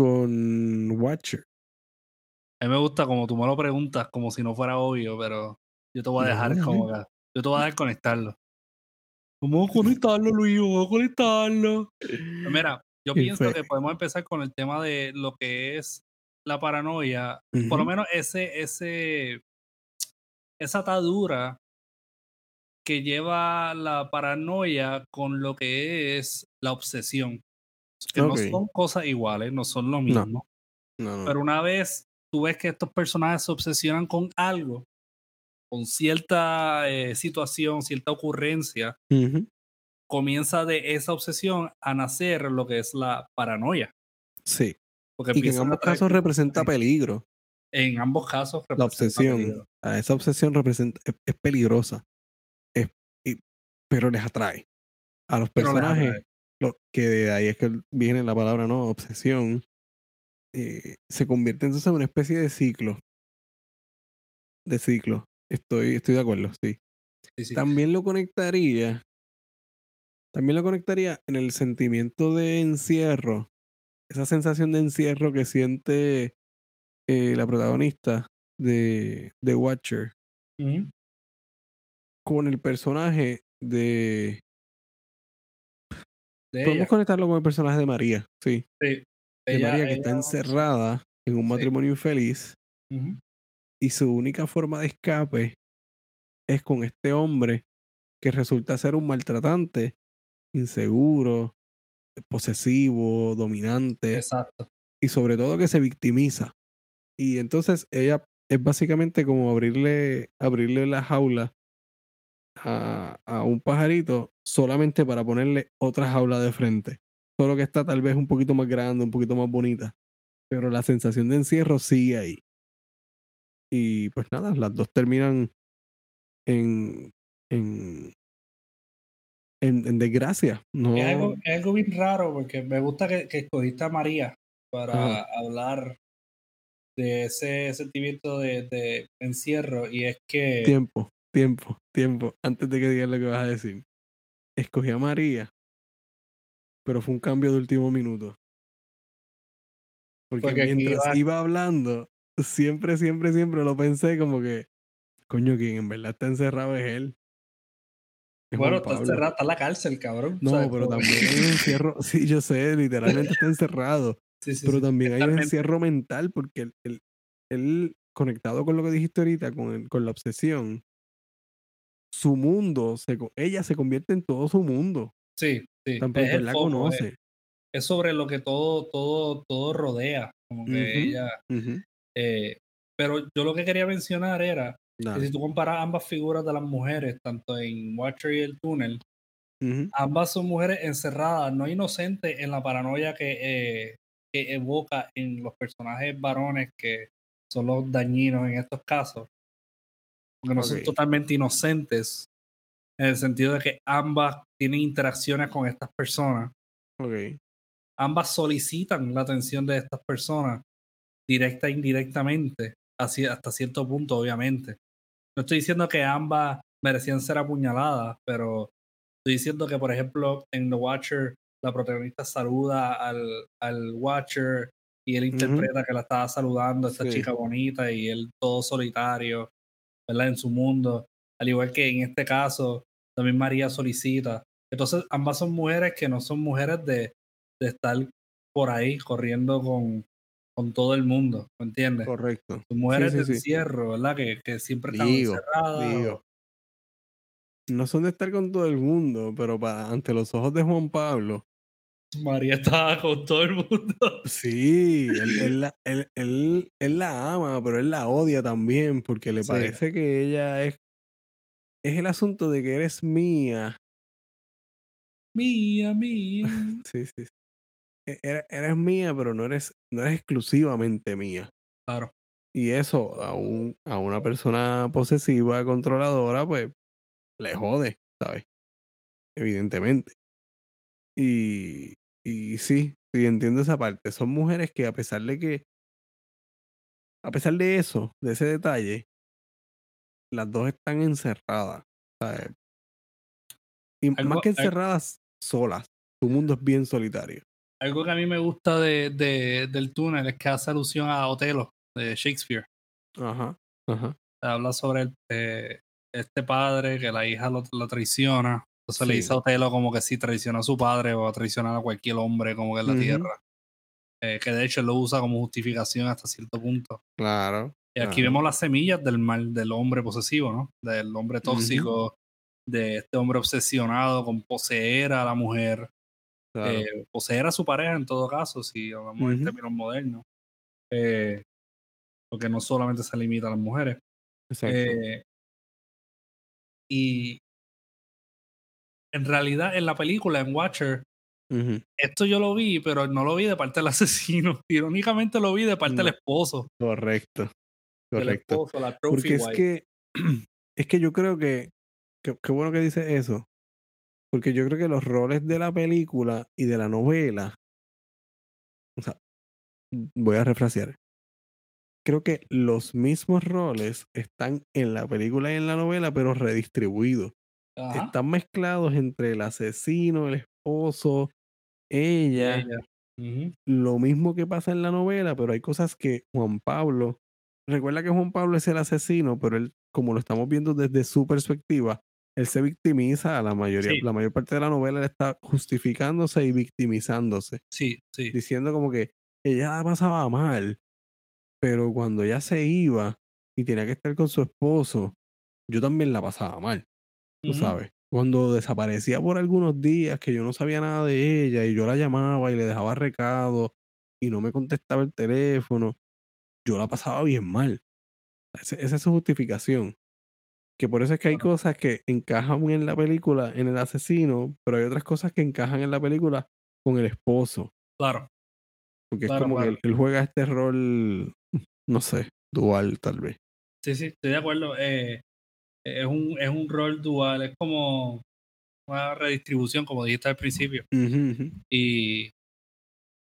con Watcher a mí me gusta como tú me lo preguntas, como si no fuera obvio, pero yo te voy a No, dejar dale. como que, yo te voy a dejar conectarlo. ¿Cómo conectarlo, Luis? ¿Cómo conectarlo? Pues mira, yo pienso fue- que podemos empezar con el tema de lo que es la paranoia. Por lo menos ese, ese, esa atadura que lleva la paranoia con lo que es la obsesión. Que Ok. no son cosas iguales, no son lo mismo. No, no. Pero una vez tú ves que estos personajes se obsesionan con algo, con cierta eh, situación, cierta ocurrencia, Ujú. comienza de esa obsesión a nacer lo que es la paranoia. Sí. Porque Y que en ambos casos representa peligro. En ambos casos La representa obsesión. peligro. a esa obsesión representa, es, es peligrosa. Es- y- pero les atrae. A los Pero personajes. Lo, que de ahí es que viene la palabra, ¿no? Obsesión. eh, se convierte entonces en una especie de ciclo. De ciclo. Estoy, estoy de acuerdo, sí. Sí, sí. También lo conectaría. También lo conectaría en el sentimiento de encierro. Esa sensación de encierro que siente eh, la protagonista de, de Watcher con el personaje de. De Podemos ella. conectarlo con el personaje de María, sí. Sí. De Ella- María que está encerrada en un Sí. matrimonio infeliz y su única forma de escape es con este hombre que resulta ser un maltratante, inseguro, posesivo, dominante Exacto. y sobre todo que se victimiza. Y entonces ella es básicamente como abrirle, abrirle la jaula a, a un pajarito solamente para ponerle otra jaula de frente. solo que está tal vez un poquito más grande, un poquito más bonita. Pero la sensación de encierro sigue ahí. Y pues nada, las dos terminan en, en, en, en desgracia. No, Es, algo, es algo bien raro porque me gusta que, que escogiste a María para hablar de ese sentimiento de, de encierro y es que tiempo, tiempo, tiempo. Antes de que digas lo que vas a decir. Escogí a María, pero fue un cambio de último minuto. Porque mientras iba- iba hablando, siempre, siempre, siempre lo pensé como que, coño, quien en verdad está encerrado es él. Es bueno, está encerrado, está en la cárcel, cabrón. No, ¿sabes? pero también hay un encierro, sí, yo sé, literalmente está encerrado, Sí, sí, pero sí. también hay un encierro mental porque él, él- él, conectado con lo que dijiste ahorita, con, el- con la obsesión, su mundo, se, ella se convierte en todo su mundo, Sí, sí. tan Es la foco, conoce. es sobre lo que todo, todo, todo rodea. Como que ella. eh, pero yo lo que quería mencionar era que si tú comparas ambas figuras de las mujeres, tanto en Watcher y el túnel, ambas son mujeres encerradas, no inocentes en la paranoia que, eh, que evoca en los personajes varones que son los dañinos en estos casos. Porque no son totalmente inocentes en el sentido de que ambas tienen interacciones con estas personas. Ambas solicitan la atención de estas personas, directa e indirectamente, así, hasta cierto punto, obviamente. No estoy diciendo que ambas merecían ser apuñaladas, pero estoy diciendo que, por ejemplo, en The Watcher, la protagonista saluda al, al Watcher y él interpreta que la estaba saludando a esta Sí. chica bonita y él todo solitario, ¿verdad? En su mundo. Al igual que en este caso, también María solicita. Entonces, ambas son mujeres que no son mujeres de, de estar por ahí corriendo con, con todo el mundo, ¿me entiendes? correcto. Son mujeres sí, de sí. encierro, ¿verdad? Que, que siempre están Digo, encerradas. digo. No son de estar con todo el mundo, pero para, ante los ojos de Juan Pablo, María estaba con todo el mundo. sí, él, él la, él, él- él la ama, pero él la odia también, porque le Sí. parece que ella es, es el asunto de que eres mía. Mía, mía. Sí, sí. sí. E- Eres, eres mía, pero no eres, no eres exclusivamente mía. Claro. Y eso a, un, a una persona posesiva, controladora, pues le jode, ¿sabes? Evidentemente. Y, y sí, sí, entiendo esa parte. Son mujeres que a pesar de que, a pesar de eso, de ese detalle, las dos están encerradas, ¿sabes? Y más que encerradas, solas. Su mundo es bien solitario. Algo que a mí me gusta de, de- del túnel es que hace alusión a Otelo de Shakespeare. Ajá, ajá. Habla sobre el, eh, este padre que la hija lo, lo traiciona. Entonces le Sí. dice a Otelo como que si traiciona a su padre o a traicionar a cualquier hombre como que en la Ujú. tierra. Eh, que de hecho él lo usa como justificación hasta cierto punto. Claro. Y aquí claro. vemos las semillas del mal del hombre posesivo, ¿no? Del hombre tóxico, de este hombre obsesionado con poseer a la mujer, claro. eh, poseer a su pareja en todo caso, si hablamos en Ujú. términos modernos. Eh, porque no solamente se limita a las mujeres. Exacto. Eh, y en realidad en la película, en Watcher, esto yo lo vi, pero no lo vi de parte del asesino. Irónicamente lo vi de parte del esposo. Correcto. Del Correcto. esposo, la trophy Porque es wife. que, es que yo creo que, que- qué bueno que dice eso, porque yo creo que los roles de la película y de la novela, o sea, voy a refrasear, creo que los mismos roles están en la película y en la novela, pero redistribuidos. Ajá. Están mezclados entre el asesino, el esposo, ella, lo mismo que pasa en la novela, pero hay cosas que Juan Pablo, recuerda que Juan Pablo es el asesino, pero él, como lo estamos viendo desde su perspectiva, él se victimiza a la mayoría, Sí. la mayor parte de la novela él está justificándose y victimizándose, Sí, sí. diciendo como que ella la pasaba mal, pero cuando ella se iba y tenía que estar con su esposo, yo también la pasaba mal, tú sabes. Cuando desaparecía por algunos días que yo no sabía nada de ella y yo la llamaba y le dejaba recado y no me contestaba el teléfono, yo la pasaba bien mal. Esa es su justificación. Que por eso es que hay cosas que encajan en la película, en el asesino, pero hay otras cosas que encajan en la película con el esposo. Claro. Porque Claro, es como claro. que él, él juega este rol, no sé, dual tal vez. Sí, sí, estoy de acuerdo. Eh, es, un, es un rol dual, es como una redistribución, como dijiste al principio. Ujú, ujú. Y,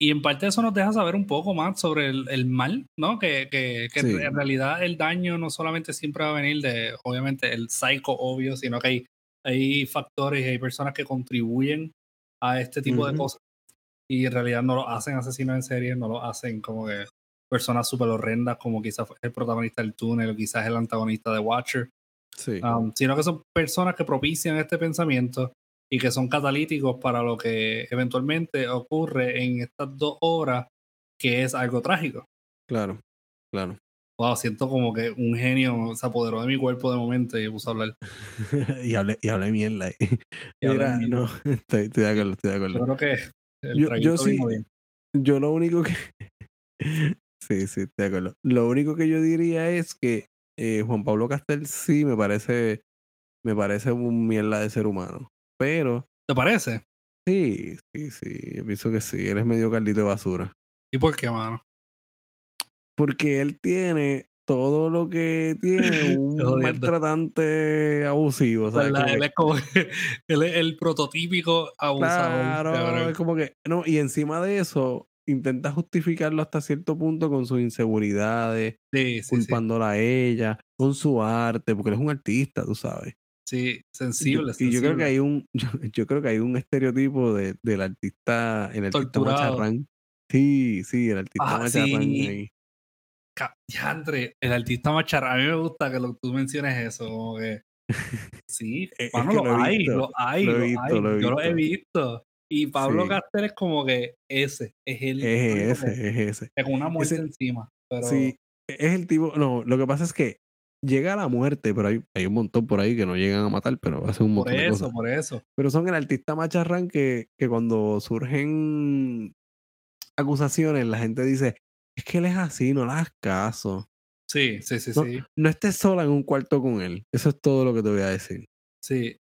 y en parte eso nos deja saber un poco más sobre el, el mal, ¿no? Que, que, que Sí. en realidad el daño no solamente siempre va a venir de, obviamente, el psycho obvio, sino que hay, hay factores y hay personas que contribuyen a este tipo de Ujú. cosas. Y en realidad no lo hacen asesinos en serie, no lo hacen como que personas súper horrendas, como quizás el protagonista del túnel o quizás el antagonista de Watcher. Sí. Um, sino que son personas que propician este pensamiento y que son catalíticos para lo que eventualmente ocurre en estas dos horas, que es algo trágico. Claro, claro. Wow, siento como que un genio se apoderó de mi cuerpo de momento y puso a hablar. y hablé, y hablé mierda. Y Mira, no, estoy, estoy de acuerdo, estoy de Yo acuerdo. creo que el Yo- yo sí- bien. Yo lo único que. sí, sí, estoy de acuerdo. Lo único que yo diría es que eh, Juan Pablo Castel sí me parece. Me parece un mierda de ser humano. Pero ¿Te parece? sí, sí, sí. Yo pienso que sí. Él es medio caldito de basura. ¿Y por qué, mano? Porque él tiene todo lo que tiene un maltratante abusivo. ¿sabes? Que- Él es como que- él es el prototípico abusador. Claro, es como que, no, y encima de eso, intenta justificarlo hasta cierto punto con sus inseguridades, Sí, sí, sí. culpándola a ella, con su arte, porque él es un artista, tú sabes. Sí, Y yo- sensible. y yo creo que sensible. hay un, yo, yo creo que hay un estereotipo de, del artista, el artista macharrán. Sí, sí, el artista Ah, macharrán sí. ahí. Diantre, el artista macharrán. A mí me gusta que lo, tú menciones eso, como que. Sí, es que lo, hay, lo hay, lo hay. Yo lo he visto. Y Pablo Sí. Castel es como que ese, es el. Es único ese, que- es ese. que con una muerte ese- encima. Pero Sí, es el tipo, no, lo que pasa es que llega a la muerte, pero hay, hay un montón por ahí que no llegan a matar, pero hacen un por montón de eso, cosas. por eso. Pero son el artista macharrán que, que cuando surgen acusaciones, la gente dice, es que él es así, no le hagas caso. Sí, sí, sí, No, sí. no estés sola en un cuarto con él. Eso es todo lo que te voy a decir. Sí.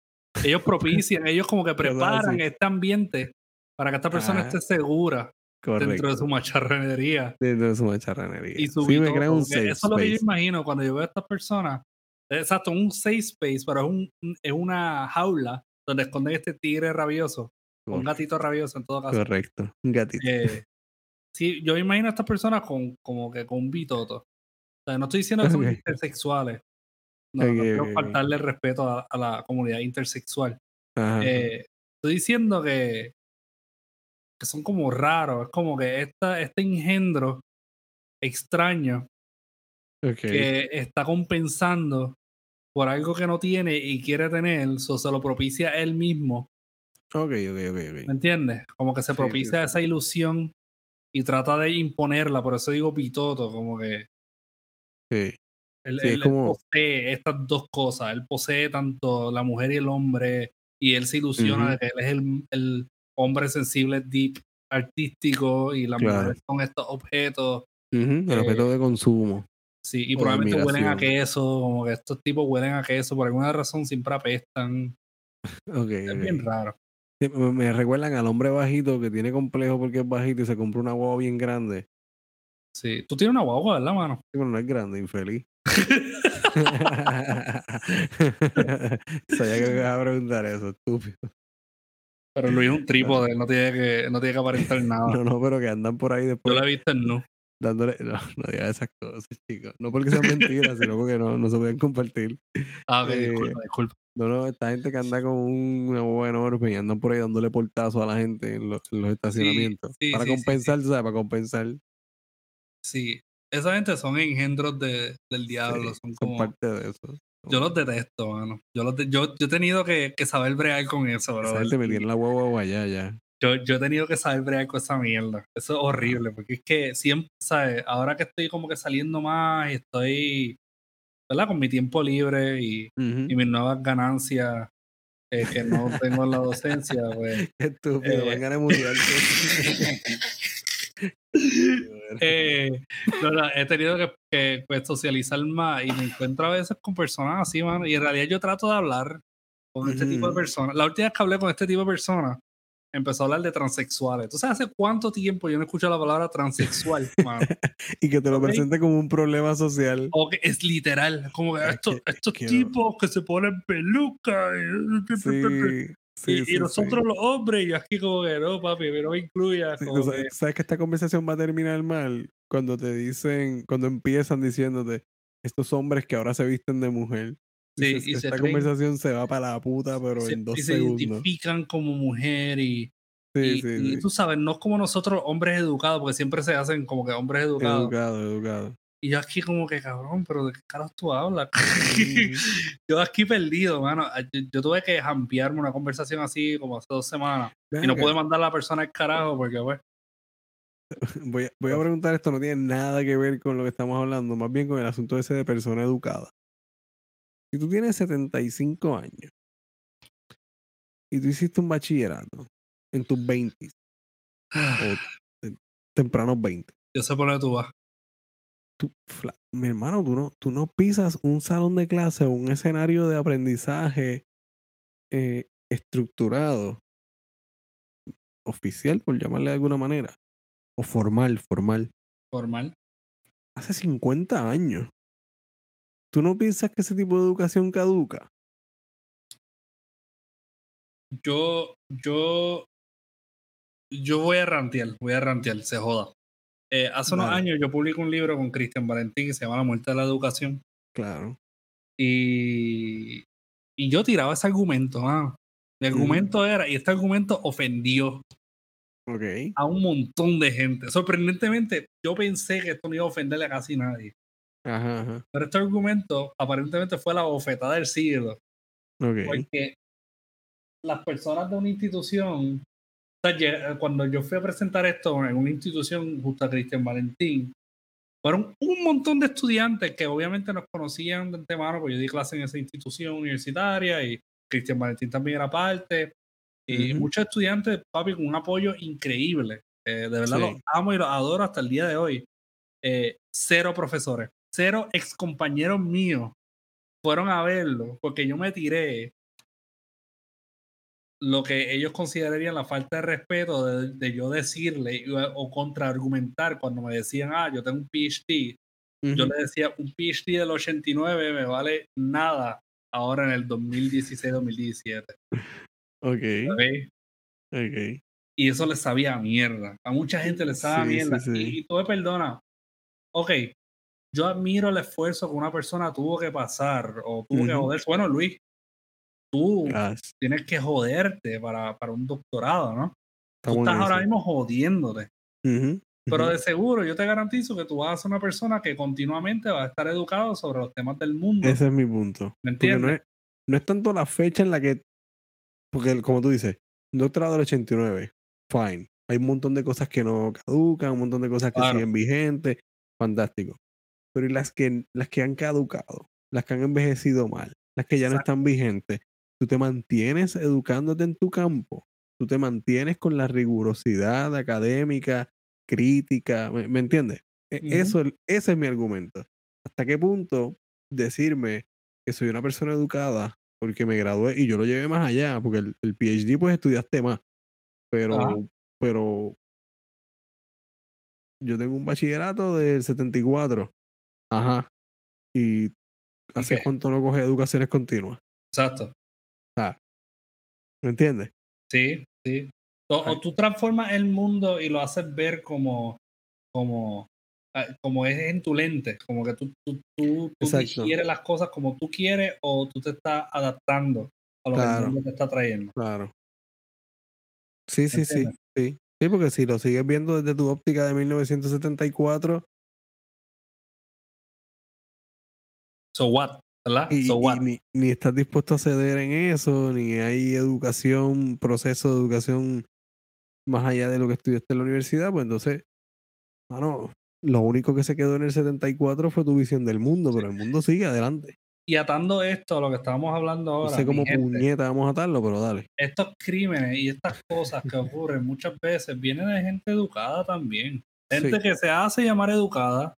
Ellos propician, ellos como que preparan este ambiente para que esta persona Ajá. esté segura dentro de Correcto. su macharranería. Dentro de su macharranería. y su Sí, me crean un safe Eso es lo que yo space. imagino cuando yo veo a estas personas. Exacto, un safe space, pero es, un, un- es una jaula donde esconden este tigre rabioso, un Correcto. gatito rabioso en todo caso. Correcto. Un gatito. Eh, sí, yo imagino a estas personas con como que con un bitoto. O sea, no estoy diciendo que son Ok. intersexuales. No, no quiero faltarle respeto a, a la comunidad intersexual. Eh, estoy diciendo que, que son como raros. Es como que esta, este engendro extraño que está compensando por algo que no tiene y quiere tener, o se lo propicia él mismo, Ok, ok, ok, ok. ¿me entiendes? Como que se sí, propicia sí. esa ilusión y trata de imponerla, por eso digo pitoto, como que Sí. Él, Sí, como- posee estas dos cosas, él posee tanto la mujer y el hombre y él se ilusiona de que él es el, el hombre sensible, deep, artístico y las Claro. mujeres son estos objetos, Ujú, El Eh, objeto de consumo. sí, y probablemente huelen a queso, como que estos tipos huelen a queso, por alguna razón siempre apestan. Ok, Es bien raro. Sí, Me, me recuerdan al hombre bajito que tiene complejo porque es bajito y se compra una guagua bien grande. Sí, tú tienes una guagua, ¿verdad, mano? Sí, pero no es grande, infeliz. Sabía que me ibas a preguntar eso, estúpido. Pero Luis es un trípode, no tiene que, no tiene que aparentar nada. No, no, pero que andan por ahí Yo después la he visto en nu. dándole. No, no digas esas cosas, chicos. No porque sean mentiras, sino porque no, no se pueden compartir. Ah, ok, Eh, disculpa, disculpa. No, no, esta gente que anda con un- una boba enorme y andan por ahí dándole portazo a la gente en, los- en los estacionamientos. sí, para sí, sí, compensar, ¿sabes? Para compensar. Sí, esa gente son engendros de, del diablo, Sí, son son como... parte de eso. Yo los detesto, mano. Yo, los de- yo, yo he tenido que, que saber bregar con eso, bro. Esa gente la guagua allá ya. Yo, yo he tenido que saber bregar con esa mierda. Eso es horrible, porque es que siempre, ¿sabes? Ahora que estoy como que saliendo más y estoy, ¿verdad? Con mi tiempo libre y, y mis nuevas ganancias eh, que no tengo en la docencia, pues... Qué estúpido, eh, van ganar mundial. eh, no, no, he tenido que, que, pues, socializar más y me encuentro a veces con personas así, mano. Y en realidad yo trato de hablar con este tipo de personas. La última vez que hablé con este tipo de personas, empezó a hablar de transexuales. ¿Tú sabes hace cuánto tiempo yo no escucho la palabra transexual, mano? y que te lo Ok. presente como un problema social. O que es literal, como que Es estos, estos tipos que se ponen peluca y, Sí, sí, y- nosotros sí. los hombres, y aquí como que no, papi, pero no me incluyas. Como sabes, que- tú sabes que esta conversación va a terminar mal cuando te dicen, cuando empiezan diciéndote estos hombres que ahora se visten de mujer. Sí, Dices, y se esta conversación se va para la puta, pero se- en dos y se segundos. identifican como mujer y, Sí, y, sí, y tú sabes, no es como nosotros hombres educados, porque siempre se hacen como que hombres educados. Educado, educado. Y yo aquí como que, cabrón, pero ¿de qué caras tú hablas? Yo aquí perdido, mano. Yo, yo tuve que jampearme una conversación así como hace dos semanas. Y no pude mandar a la persona al carajo porque, pues, Voy a, voy a preguntar esto, no tiene nada que ver con lo que estamos hablando, más bien con el asunto ese de persona educada. Si tú tienes 75 años y tú hiciste un bachillerato en tus 20 o te- tempranos 20, yo sé por dónde tú vas. Tú, mi hermano, tú no, tú no pisas un salón de clase o un escenario de aprendizaje eh, estructurado, oficial, por llamarle de alguna manera, o formal, formal, Formal. hace 50 años. ¿Tú no piensas que ese tipo de educación caduca? Yo, yo, yo voy a rantear, voy a rantear, se joda. Eh, hace unos Dale. años yo publico un libro con Cristian Valentín que se llama La muerte de la educación. Claro. Y, y yo tiraba ese argumento, mano. El argumento era, y este argumento ofendió a un montón de gente. Sorprendentemente, yo pensé que esto no iba a ofenderle a casi nadie. Ajá, ajá. Pero este argumento aparentemente fue la bofetada del siglo. Ok. Porque las personas de una institución, sea, cuando yo fui a presentar esto en una institución justo a Cristian Valentín, fueron un montón de estudiantes que obviamente nos conocían de antemano, porque yo di clase en esa institución universitaria y Cristian Valentín también era parte. Y Ujú. muchos estudiantes, papi, con un apoyo increíble. Eh, de verdad Sí. los amo y los adoro hasta el día de hoy. Eh, cero profesores, cero ex compañeros míos fueron a verlo porque yo me tiré lo que ellos considerarían la falta de respeto de, de yo decirle y- o contraargumentar cuando me decían, ah, yo tengo un PhD. Yo Ujú. le decía, un PhD del 89 me vale nada ahora en el 2016-2017. Ok. ¿ok? Ok. Y eso le sabía a mierda. A mucha gente le sabe a Sí, sí, mierda. sí. Y, y tú me perdonas. Ok, yo admiro el esfuerzo que una persona tuvo que pasar o tuvo que Ujú. joderse. Bueno, Luis, tú tienes que joderte para, para un doctorado, ¿no? Tú estás ahora mismo jodiéndote. Pero de seguro yo te garantizo que tú vas a ser una persona que continuamente va a estar educado sobre los temas del mundo. Ese es mi punto. ¿Me no entiendes? es, no es tanto la fecha en la que. Porque, como tú dices, doctorado del 89, fine. Hay un montón de cosas que no caducan, un montón de cosas que Claro. siguen vigentes, fantástico. Pero ¿y las que, las que han caducado? Las que han envejecido mal, las que ya no están vigentes. Tú te mantienes educándote en tu campo. Tú te mantienes con la rigurosidad académica, crítica, ¿me, me entiendes? E-. Eso, ese es mi argumento. ¿Hasta qué punto decirme que soy una persona educada porque me gradué y yo lo llevé más allá? Porque el, el PhD pues estudiaste más, pero, Ajá. pero yo tengo un bachillerato del 74. Ajá. ¿Y hace cuánto no coge educaciones continuas? Exacto. ¿Me entiendes? Sí, sí. O, o tú transformas el mundo y lo haces ver como, como, ah, como es en tu lente, como que tú, tú, tú, tú digieres las cosas como tú quieres o tú te estás adaptando a lo que Claro. el mundo te está trayendo. Claro. Sí, sí, sí, sí. Sí, porque si lo sigues viendo desde tu óptica de 1974 So what, ¿verdad? y, so y what. ni, ni estás dispuesto a ceder en eso, ni hay educación, proceso de educación más allá de lo que estudiaste en la universidad, pues entonces, mano, lo único que se quedó en el 74 fue tu visión del mundo, pero el mundo sigue adelante. Y atando esto a lo que estábamos hablando No ahora, sé mi cómo gente, puñeta vamos a atarlo, pero dale. estos crímenes y estas cosas que ocurren muchas veces vienen de gente educada también. Gente Sí. que se hace llamar educada,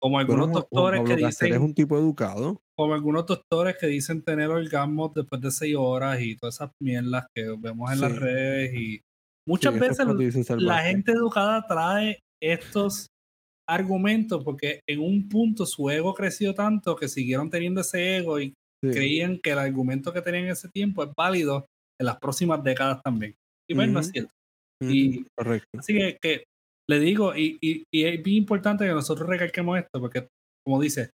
como algunos Bueno, doctores que dicen es un tipo educado. Como algunos doctores que dicen tener orgasmos después de seis horas y todas esas mierdas que vemos en las Sí. redes y Muchas es veces la gente educada trae estos argumentos porque en un punto su ego creció tanto que siguieron teniendo ese ego y Sí. creían que el argumento que tenían en ese tiempo es válido en las próximas décadas también. Y pues no es Ujú. cierto. Ujú, Y Correcto. así que, que le digo, y, y, y es bien importante que nosotros recalquemos esto, porque como dice,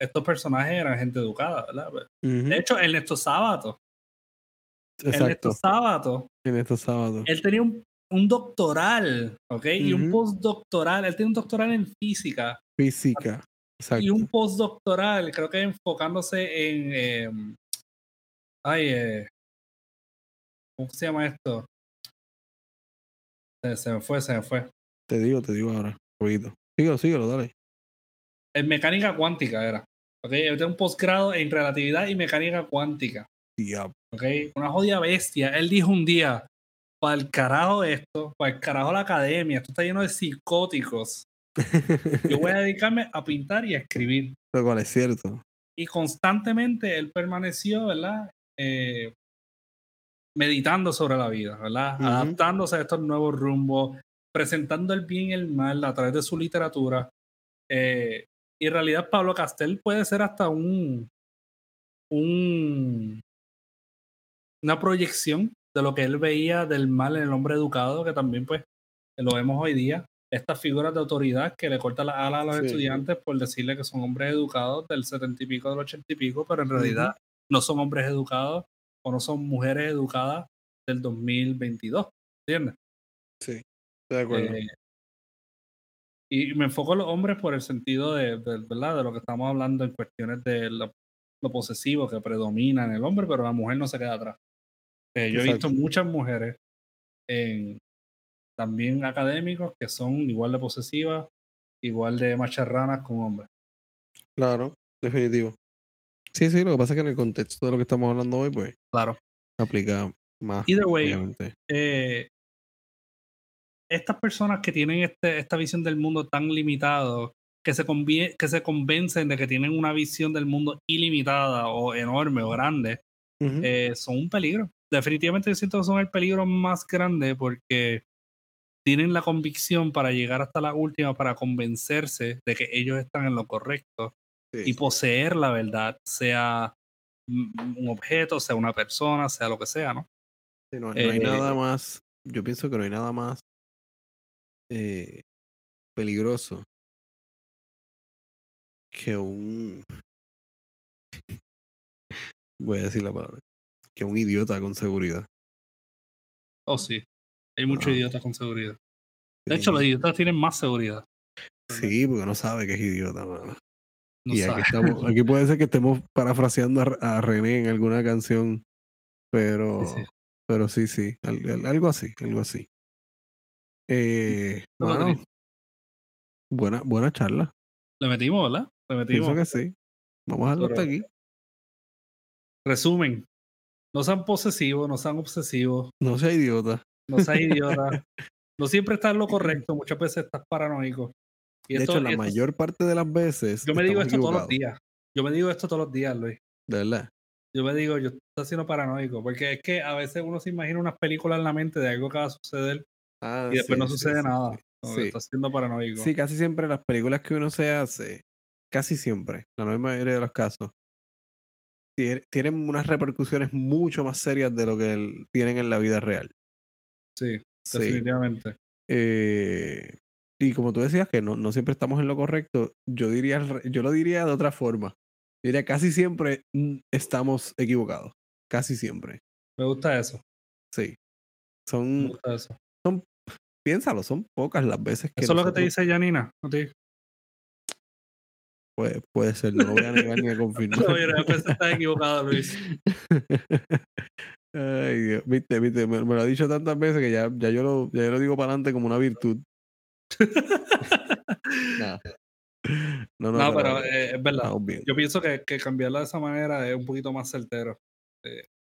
estos personajes eran gente educada, ¿verdad? Ujú, De hecho, Ernesto Sábato, Ernesto Exacto. Sábato, En estos sábados. él tenía un, un doctoral, ¿ok? Y un postdoctoral, él tiene un doctoral en física Física. Exacto. y un postdoctoral, creo que enfocándose en, eh, ay, eh, ¿cómo se llama esto? Se, se me fue, se me fue. Te digo, te digo ahora. Poquito. Síguelo, síguelo, dale. En mecánica cuántica era. ¿Ok? Él tiene un posgrado en relatividad y mecánica cuántica. Diablo. ¿Ok? Una jodida bestia. Él dijo un día, para el carajo esto, para el carajo la academia, esto está lleno de psicóticos. Yo voy a dedicarme a pintar y a escribir. Lo cual es cierto. Y constantemente él permaneció, ¿verdad? Eh, meditando sobre la vida, ¿verdad? Adaptándose a estos nuevos rumbos, presentando el bien y el mal a través de su literatura. Eh, y en realidad Pablo Castel puede ser hasta un, un una proyección de lo que él veía del mal en el hombre educado, que también pues lo vemos hoy día. Estas figuras de autoridad que le cortan las alas a los Sí. estudiantes por decirle que son hombres educados del setenta y pico, del ochenta y pico, pero en realidad no son hombres educados o no son mujeres educadas del 2022. ¿Entiendes? Sí. Estoy de acuerdo. Eh, y me enfoco en los hombres por el sentido de, de- ¿verdad? de lo que estamos hablando en cuestiones de lo, lo posesivo que predomina en el hombre, pero la mujer no se queda atrás. Eh, yo he visto muchas mujeres en, también académicos que son igual de posesivas, igual de macharranas con hombres. Claro, definitivo. Sí, sí, lo que pasa es que en el contexto de lo que estamos hablando hoy, pues, Claro. aplica más. Either way, eh, estas personas que tienen este, esta visión del mundo tan limitado, que se, que se convencen de que tienen una visión del mundo ilimitada o enorme o grande, eh, son un peligro. Definitivamente yo siento que son el peligro más grande porque tienen la convicción para llegar hasta la última para convencerse de que ellos están en lo correcto Sí. y poseer la verdad, sea un objeto, sea una persona, sea lo que sea, ¿no? Sí, no, no hay eh, nada más, yo pienso que no hay nada más eh, peligroso que un, voy a decir la palabra, que un idiota con seguridad. Oh, sí. Hay muchos Ah. idiotas con seguridad. De hecho, los idiotas tienen más seguridad. sí, porque no sabe que es idiota, mano. No y aquí, estamos, aquí puede ser que estemos parafraseando a, a René en alguna canción, pero Sí, sí. pero sí, sí, al- al- algo así, algo así. Eh, mano, Rodri, buena, buena charla. Le metimos, ¿verdad? Le metimos. Pienso que sí. Vamos a dejarlo hasta aquí. Resumen. No sean posesivos, no sean obsesivos, No sea idiota. no seas idiota. no siempre estás lo correcto, muchas veces estás paranoico. Y De esto- hecho, la esto- mayor parte de las veces. Yo me digo esto todos los días. Yo me digo esto todos los días, Luis. De verdad. Yo me digo, yo estoy siendo paranoico, porque es que a veces uno se imagina unas películas en la mente de algo que va a suceder Ah, y después sí, no sucede sí, nada. que Estás siendo paranoico. Sí, casi siempre las películas que uno se hace, casi siempre, la gran mayoría de los casos, tie- tienen unas repercusiones mucho más serias de lo que tienen en la vida real. Sí, definitivamente. Eh, y como tú decías que no, no siempre estamos en lo correcto, yo diría, yo lo diría de otra forma. Yo diría casi siempre mm, estamos equivocados. Casi siempre. Me gusta eso. Sí. Me Son, gusta eso. Piénsalo, son pocas las veces que Eso es lo que te dice Janina. ¿no te- puede, puede ser, no lo voy a negar ni a confirmar. No, mira, veces estás equivocado, Luis. Ay, Dios. Viste, viste, me, me lo ha dicho tantas veces que ya, ya, yo, lo, ya yo lo digo para adelante como una virtud. Nah. No, no, No, pero eh, es verdad. Yo pienso que, que cambiarla de esa manera es un poquito más certero.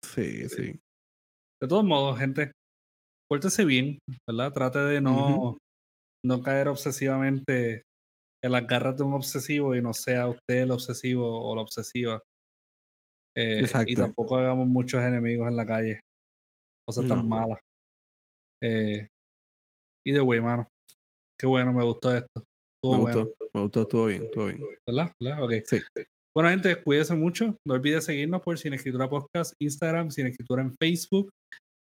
Sí, sí. De todos modos, gente, pórtese bien, ¿verdad? Trate de no, no caer obsesivamente en las garras de un obsesivo y no sea usted el obsesivo o la obsesiva. Eh, y Exacto. tampoco hagamos muchos enemigos en la calle. Cosas tan malas. Eh, y de güey, mano. Qué bueno, me gustó esto. Estuvo Me bueno. gustó, me gustó, estuvo bien, estuvo bien. ¿Verdad? ¿Verdad? Ok. Sí. Bueno, gente, cuídense mucho. No olviden seguirnos por Sin Escritura Podcast, Instagram, Sin Escritura en Facebook.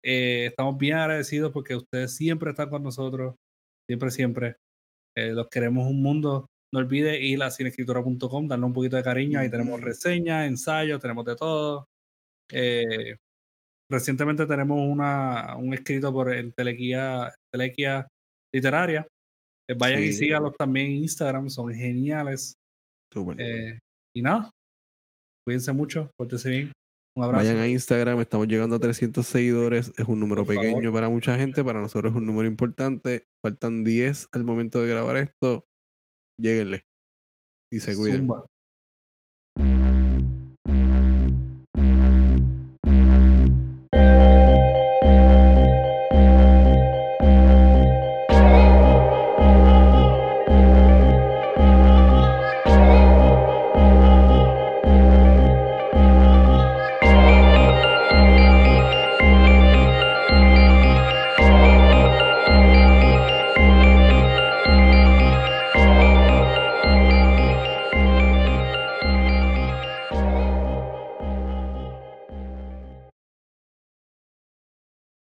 Eh, estamos bien agradecidos porque ustedes siempre están con nosotros. Siempre, siempre. Eh, los queremos un mundo. No olvide ir a cinescritura.com, darle un poquito de cariño. Ahí tenemos reseñas, ensayos, tenemos de todo. Eh, recientemente tenemos una, un escrito por el Telequia, Telequia Literaria. Vayan y Sí. síganlos también en Instagram, son geniales. Y nada, cuídense mucho, pórtense bien. Un abrazo. Vayan a Instagram, estamos llegando a 300 seguidores. Es un número Por favor. pequeño para mucha gente, para nosotros es un número importante. Faltan 10 al momento de grabar esto. Lléguenle. Y se cuiden. Zumba.